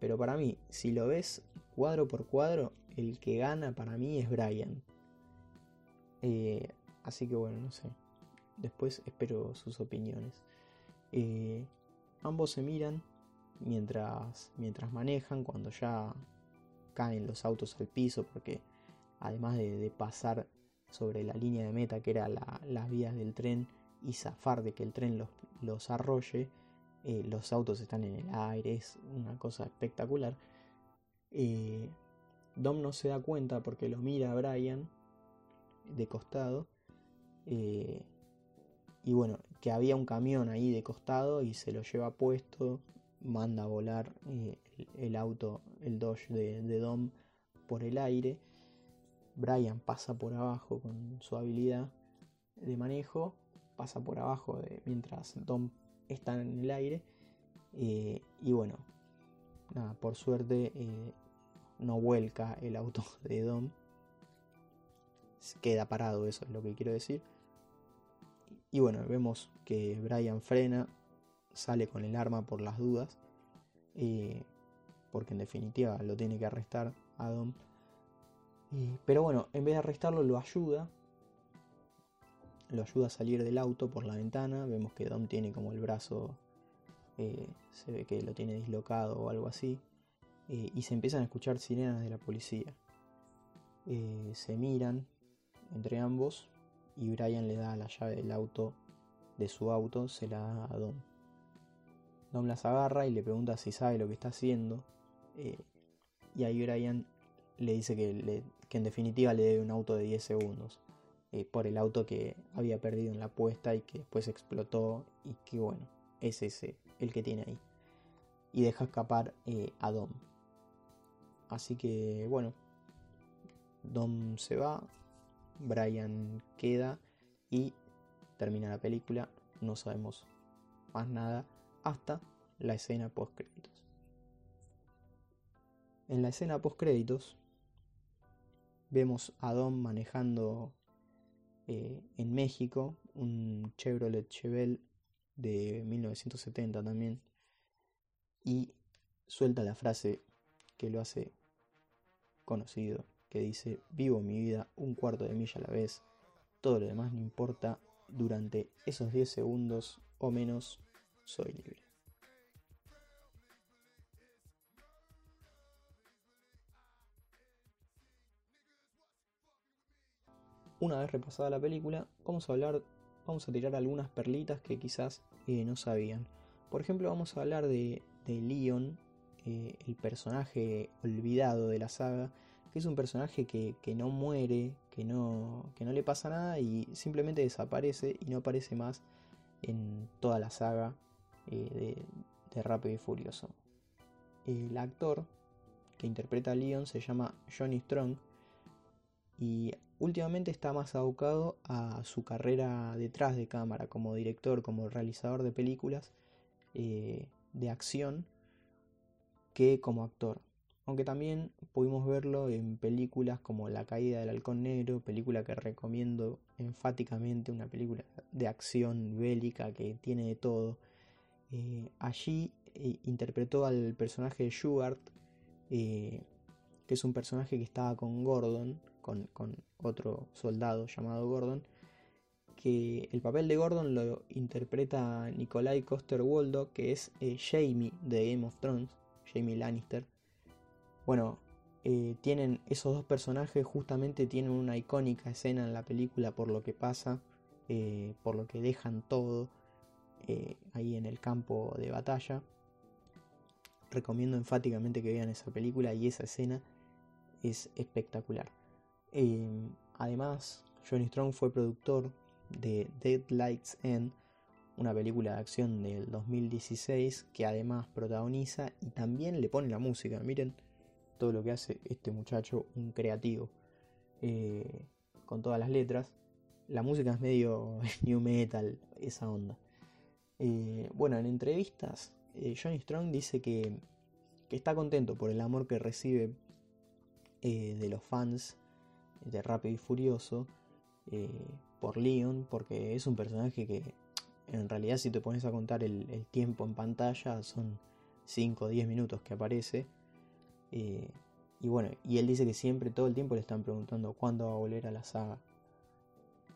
Speaker 1: Pero para mí, si lo ves cuadro por cuadro, el que gana para mí es Brian. Eh, así que bueno, no sé. Después espero sus opiniones. Eh, ambos se miran mientras, mientras manejan, cuando ya caen los autos al piso, porque además de, pasar sobre la línea de meta, que era las vías del tren, y zafar de que el tren los, los arrolle. Eh, los autos están en el aire, es una cosa espectacular. Dom no se da cuenta porque lo mira a Brian de costado. Eh, y bueno, que había un camión ahí de costado y se lo lleva puesto, manda a volar el, auto, el Dodge de, Dom por el aire. Brian pasa por abajo con su habilidad de manejo, pasa por abajo de, mientras Dom está en el aire. Eh, y bueno, nada, por suerte eh, no vuelca el auto [LAUGHS] de Dom. Queda parado, eso es lo que quiero decir. Y bueno, vemos que Brian frena, sale con el arma por las dudas. Eh, porque en definitiva lo tiene que arrestar a Dom. pero bueno, en vez de arrestarlo, lo ayuda. Lo ayuda a salir del auto por la ventana. Vemos que Dom tiene como el brazo. Eh, se ve que lo tiene dislocado o algo así. Eh, y se empiezan a escuchar sirenas de la policía. Eh, se miran entre ambos. Y Brian le da la llave del auto. De su auto. Se la da a Dom. Dom las agarra y le pregunta si sabe lo que está haciendo. y ahí Brian le dice que, en definitiva le debe un auto de 10 segundos. Eh, por el auto que había perdido en la apuesta y que después explotó y que bueno, es ese el que tiene ahí. Y deja escapar eh, a Dom. Así que bueno, Dom se va, Brian queda y termina la película. No sabemos más nada hasta la escena post créditos. En la escena post créditos vemos a Dom manejando eh, en México un Chevrolet Chevelle de 1970 también y suelta la frase que lo hace conocido que dice vivo mi vida un cuarto de milla a la vez todo lo demás no importa durante esos 10 segundos o menos soy libre una vez repasada la película, vamos a hablar, vamos a tirar algunas perlitas que quizás eh, no sabían. Por ejemplo, vamos a hablar de, de Leon, eh, el personaje olvidado de la saga, que es un personaje que, no muere, que no, que no le pasa nada y simplemente desaparece y no aparece más en toda la saga eh, de, de Rápido y Furioso. El actor que interpreta a Leon se llama Johnny Strong y últimamente está más abocado a su carrera detrás de cámara, como director, como realizador de películas eh, de acción, que como actor. Aunque también pudimos verlo en películas como La caída del halcón negro, película que recomiendo enfáticamente, una película de acción bélica que tiene de todo. Eh, allí eh, interpretó al personaje de Shugart, que es un personaje que estaba con Gordon, con, otro soldado llamado Gordon, que el papel de Gordon lo interpreta Nikolai Coster Waldo, que es eh, Jamie de Game of Thrones, Jamie Lannister. Bueno, eh, tienen esos dos personajes justamente tienen una icónica escena en la película por lo que pasa, eh, por lo que dejan todo ahí en el campo de batalla. Recomiendo enfáticamente que vean esa película y esa escena es espectacular. Em, además, Johnny Strong fue productor de Dead Lights End, una película de acción del 2016 que además protagoniza y también le pone la música. Miren todo lo que hace este muchacho, un creativo, eh, con todas las letras. La música es medio [LAUGHS] new metal, esa onda. Eh, bueno, en entrevistas, eh, Johnny Strong dice que, que, está contento por el amor que recibe de los fans de Rápido y Furioso por Leon, porque es un personaje que en realidad si te pones a contar el, tiempo en pantalla son 5 o 10 minutos que aparece. Eh, y bueno, y él dice que siempre, todo el tiempo le están preguntando cuándo va a volver a la saga.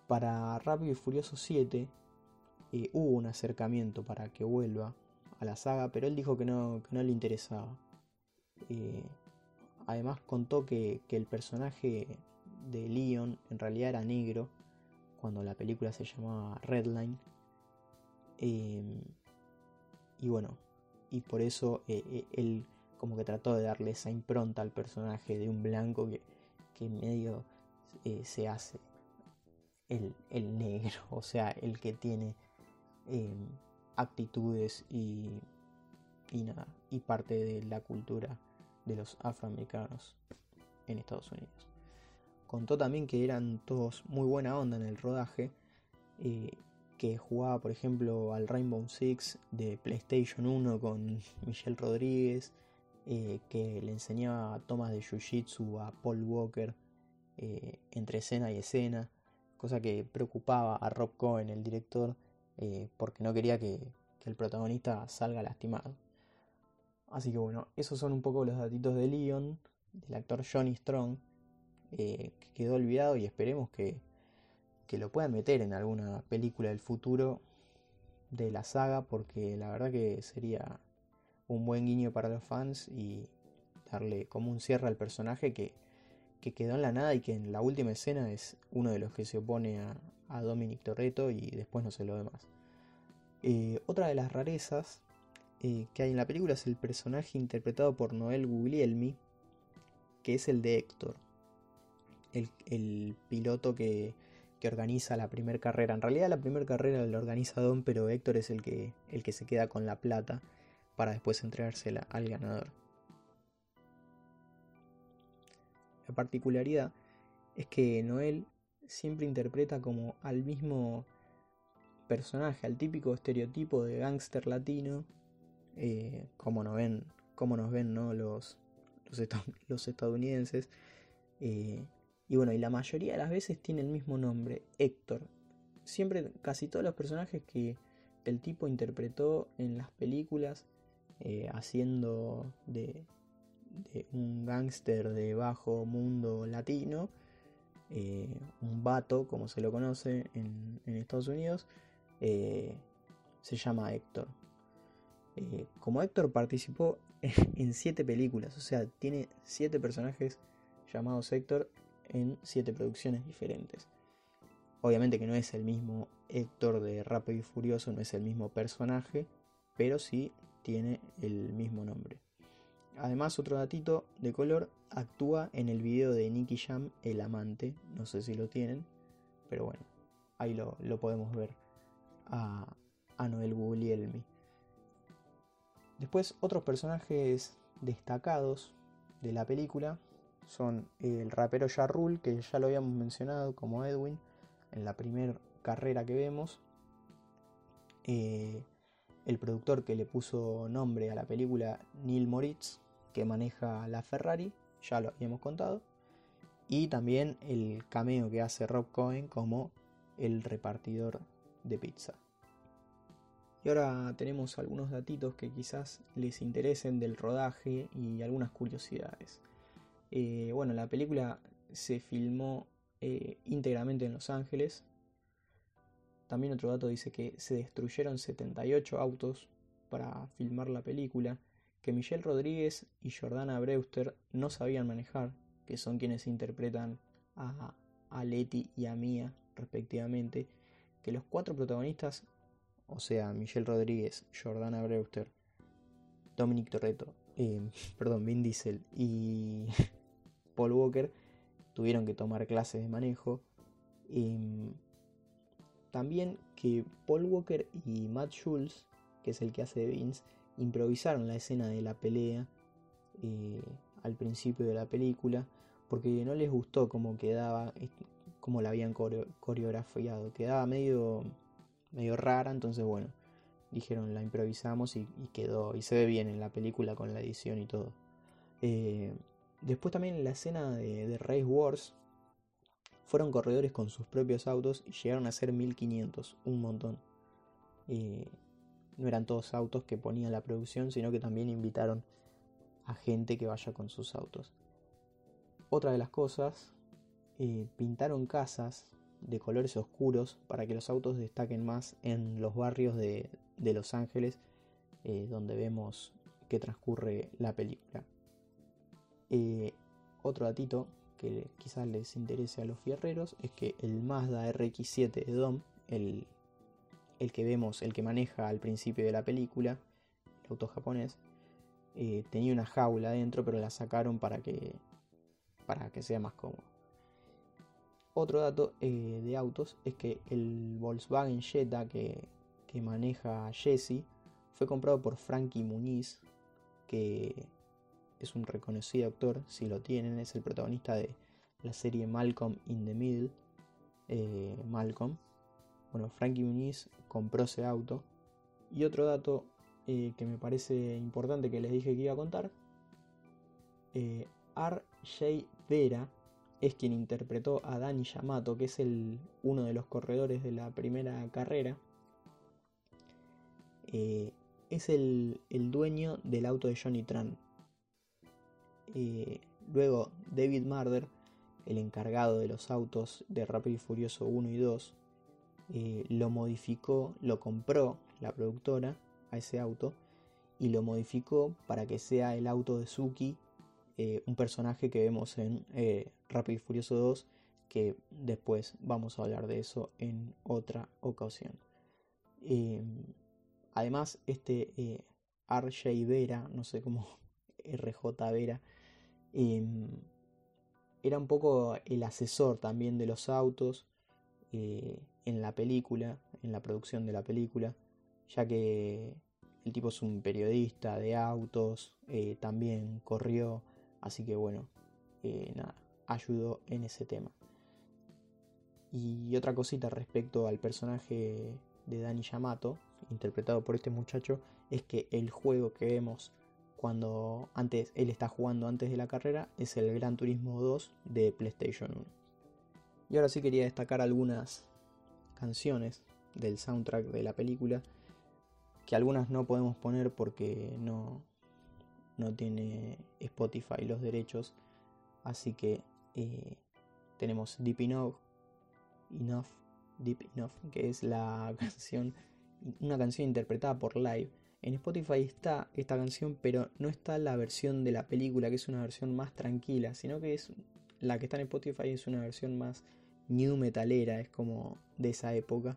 Speaker 1: Para Rápido y Furioso 7 eh, hubo un acercamiento para que vuelva a la saga, pero él dijo que no, que no le interesaba. además contó que el personaje de Leon en realidad era negro cuando la película se llamaba Redline Em, y bueno, y por eso eh, él como que trató de darle esa impronta al personaje de un blanco que, que medio se hace el, el, negro, [LAUGHS] o sea, el que tiene em, actitudes y, y nada, y parte de la cultura de los afroamericanos en Estados Unidos. Contó también que eran todos muy buena onda en el rodaje, eh, que jugaba por ejemplo al Rainbow Six de PlayStation 1 con [LAUGHS] Michelle Rodríguez, eh, que le enseñaba tomas de Jiu-Jitsu a Paul Walker eh, entre escena y escena, cosa que preocupaba a Rob Cohen, el director, porque no quería que, el protagonista salga lastimado. Así que bueno, esos son un poco los datitos de Leon, del actor Johnny Strong, eh, que quedó olvidado y esperemos que, que lo puedan meter en alguna película del futuro de la saga, porque la verdad que sería un buen guiño para los fans y darle como un cierre al personaje que, que quedó en la nada y que en la última escena es uno de los que se opone a, a Dominic Toretto y después no sé lo demás. Eh, otra de las rarezas eh, que hay en la película es el personaje interpretado por Noel Guglielmi, que es el de Héctor, el, piloto que, organiza la primera carrera. En realidad la primera carrera la organiza Don, pero Héctor es el que, el que se queda con la plata para después entregársela al ganador. La particularidad es que Noel siempre interpreta como al mismo personaje, al típico estereotipo de gángster latino eh, como nos ven, como nos ven ¿no? los, los, estadounidenses. Eh, y bueno, y la mayoría de las veces tiene el mismo nombre, Héctor. Siempre, casi todos los personajes que el tipo interpretó en las películas, eh, haciendo de, un gángster de bajo mundo latino, un vato, como se lo conoce en, Estados Unidos, se llama Héctor. Eh, como Héctor participó [LAUGHS] en siete películas, o sea, tiene siete personajes llamados Héctor en siete producciones diferentes. Obviamente que no es el mismo Héctor de Rápido y Furioso, no es el mismo personaje, pero sí tiene el mismo nombre. Además, otro datito de color, actúa en el video de Nicky Jam, El Amante, no sé si lo tienen, pero bueno, ahí lo, podemos ver a, a Noel Guglielmi. Después otros personajes destacados de la película son el rapero Ja que ya lo habíamos mencionado como Edwin en la primera carrera que vemos. Eh, el productor que le puso nombre a la película, Neil Moritz, que maneja la Ferrari, ya lo habíamos contado. Y también el cameo que hace Rob Cohen como el repartidor de pizza. Y ahora tenemos algunos datitos que quizás les interesen del rodaje y algunas curiosidades. Eh, bueno, la película se filmó eh, íntegramente en Los Ángeles. También otro dato dice que se destruyeron 78 autos para filmar la película, que Michelle Rodríguez y Jordana Brewster no sabían manejar, que son quienes interpretan a, Letty y a Mia respectivamente, que los cuatro protagonistas o sea, Michelle Rodríguez, Jordana Brewster, Dominic Torretto, eh, [LAUGHS] perdón, Vin Diesel y [LAUGHS] Paul Walker tuvieron que tomar clases de manejo. Em, también que Paul Walker y Matt Schultz, que es el que hace de Vince, improvisaron la escena de la pelea eh, al principio de la película porque no les gustó cómo quedaba, cómo la habían coreografiado. Quedaba medio medio rara, entonces bueno, dijeron la improvisamos y, quedó, y se ve bien en la película con la edición y todo. Eh, después también en la escena de, Race Wars, fueron corredores con sus propios autos y llegaron a ser 1500, un montón. Eh, no eran todos autos que ponían la producción, sino que también invitaron a gente que vaya con sus autos. Otra de las cosas, eh, pintaron casas de colores oscuros para que los autos destaquen más en los barrios de, Los Ángeles eh, donde vemos que transcurre la película. Eh, otro datito que quizás les interese a los fierreros es que el Mazda RX7 de Dom, el, el que vemos, el que maneja al principio de la película, el auto japonés, eh, tenía una jaula adentro, pero la sacaron para que, para que sea más cómodo. Otro dato de autos es que el Volkswagen Jetta que, que maneja Jesse fue comprado por Frankie Muniz, que es un reconocido actor, si lo tienen, es el protagonista de la serie Malcolm in the Middle. Eh, Malcolm. Bueno, Frankie Muniz compró ese auto. Y otro dato eh, que me parece importante que les dije que iba a contar. Eh, R.J. Vera es quien interpretó a Danny Yamato, que es el, uno de los corredores de la primera carrera. Eh, es el, dueño del auto de Johnny Tran. luego, David Marder, el encargado de los autos de Rápido y Furioso 1 y 2, lo modificó, lo compró la productora ese auto y lo modificó para que sea el auto de Suki, eh, un personaje que vemos en eh, Rápido y Furioso 2, que después vamos a hablar de eso en otra ocasión. Em, además, este eh, RJ Vera, no sé cómo, [LAUGHS] RJ Vera, em, era un poco el asesor también de los autos en la película, en la producción de la película, ya que el tipo es un periodista de autos, eh, también corrió, así que bueno, eh, nada, ayudó en ese tema. Y otra cosita respecto al personaje de Danny Yamato, interpretado por este muchacho, es que el juego que vemos cuando antes él está jugando antes de la carrera es el Gran Turismo 2 de PlayStation 1. Y ahora sí quería destacar algunas canciones del soundtrack de la película que algunas no podemos poner porque no, no tiene Spotify los derechos. Así que eh, tenemos Deep Enough, Enough, Deep Enough, que es la [LAUGHS] canción, una canción interpretada por Live. En Spotify está esta canción, pero no está la versión de la película, que es una versión más tranquila, sino que es la que está en Spotify es una versión más new metalera, es como de esa época.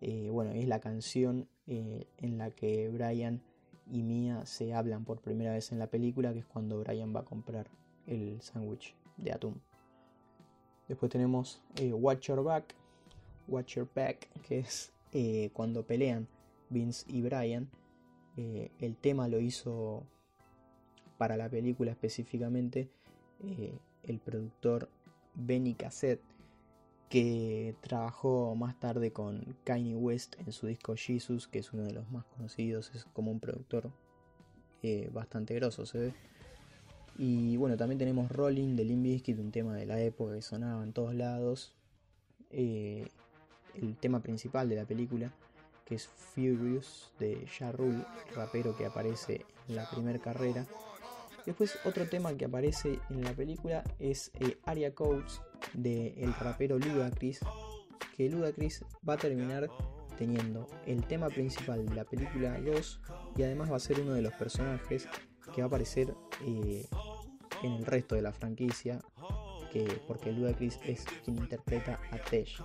Speaker 1: Eh, bueno, es la canción eh, en la que Brian y Mia se hablan por primera vez en la película, que es cuando Brian va a comprar el sándwich de atún. Después tenemos eh, Watch Your Back, Watch Your Back, que es cuando pelean Vince y Brian. el tema lo hizo para la película específicamente el productor Benny Cassette que trabajó más tarde con Kanye West en su disco Jesus, que es uno de los más conocidos, es como un productor eh, bastante grosso, se ve. Y bueno, también tenemos Rolling de Limp Bizkit, un tema de la época que sonaba en todos lados. Eh, el tema principal de la película, que es Furious de Ja Rule, rapero que aparece en la primera carrera. Después otro tema que aparece en la película es eh, Aria Codes del el rapero Ludacris, que Ludacris va a terminar teniendo el tema principal de la película 2 y además va a ser uno de los personajes que va a aparecer eh, en el resto de la franquicia, que, porque Ludacris es quien interpreta a Tesh.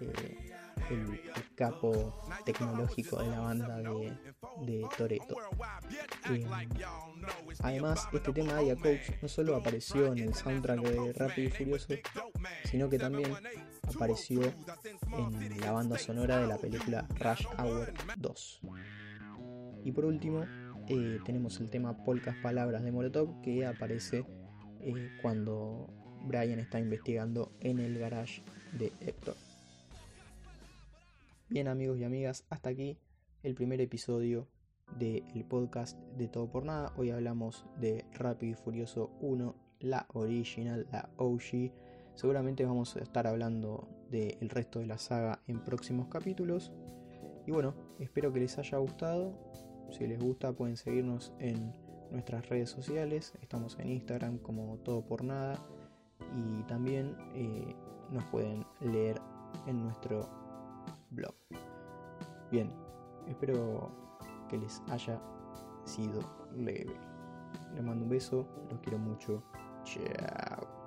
Speaker 1: Eh, el, capo tecnológico de la banda de, de. Eh, además, este tema de Coach no solo apareció en el soundtrack de Rápido y Furioso, sino que también apareció en la banda sonora de la película Rush Hour 2. Y por último, eh, tenemos el tema Polcas Palabras de Molotov que aparece cuando Brian está investigando en el garage de Héctor. Bien amigos y amigas, hasta aquí el primer episodio del podcast de Todo por Nada. Hoy hablamos de Rápido y Furioso 1, la original, la OG. Seguramente vamos a estar hablando del resto de la saga en próximos capítulos. Y bueno, espero que les haya gustado. Si les gusta pueden seguirnos en nuestras redes sociales. Estamos en Instagram como Todo por Nada. Y también eh, nos pueden leer en nuestro blog. Bien, espero que les haya sido leve. Les mando un beso, los quiero mucho. Chao.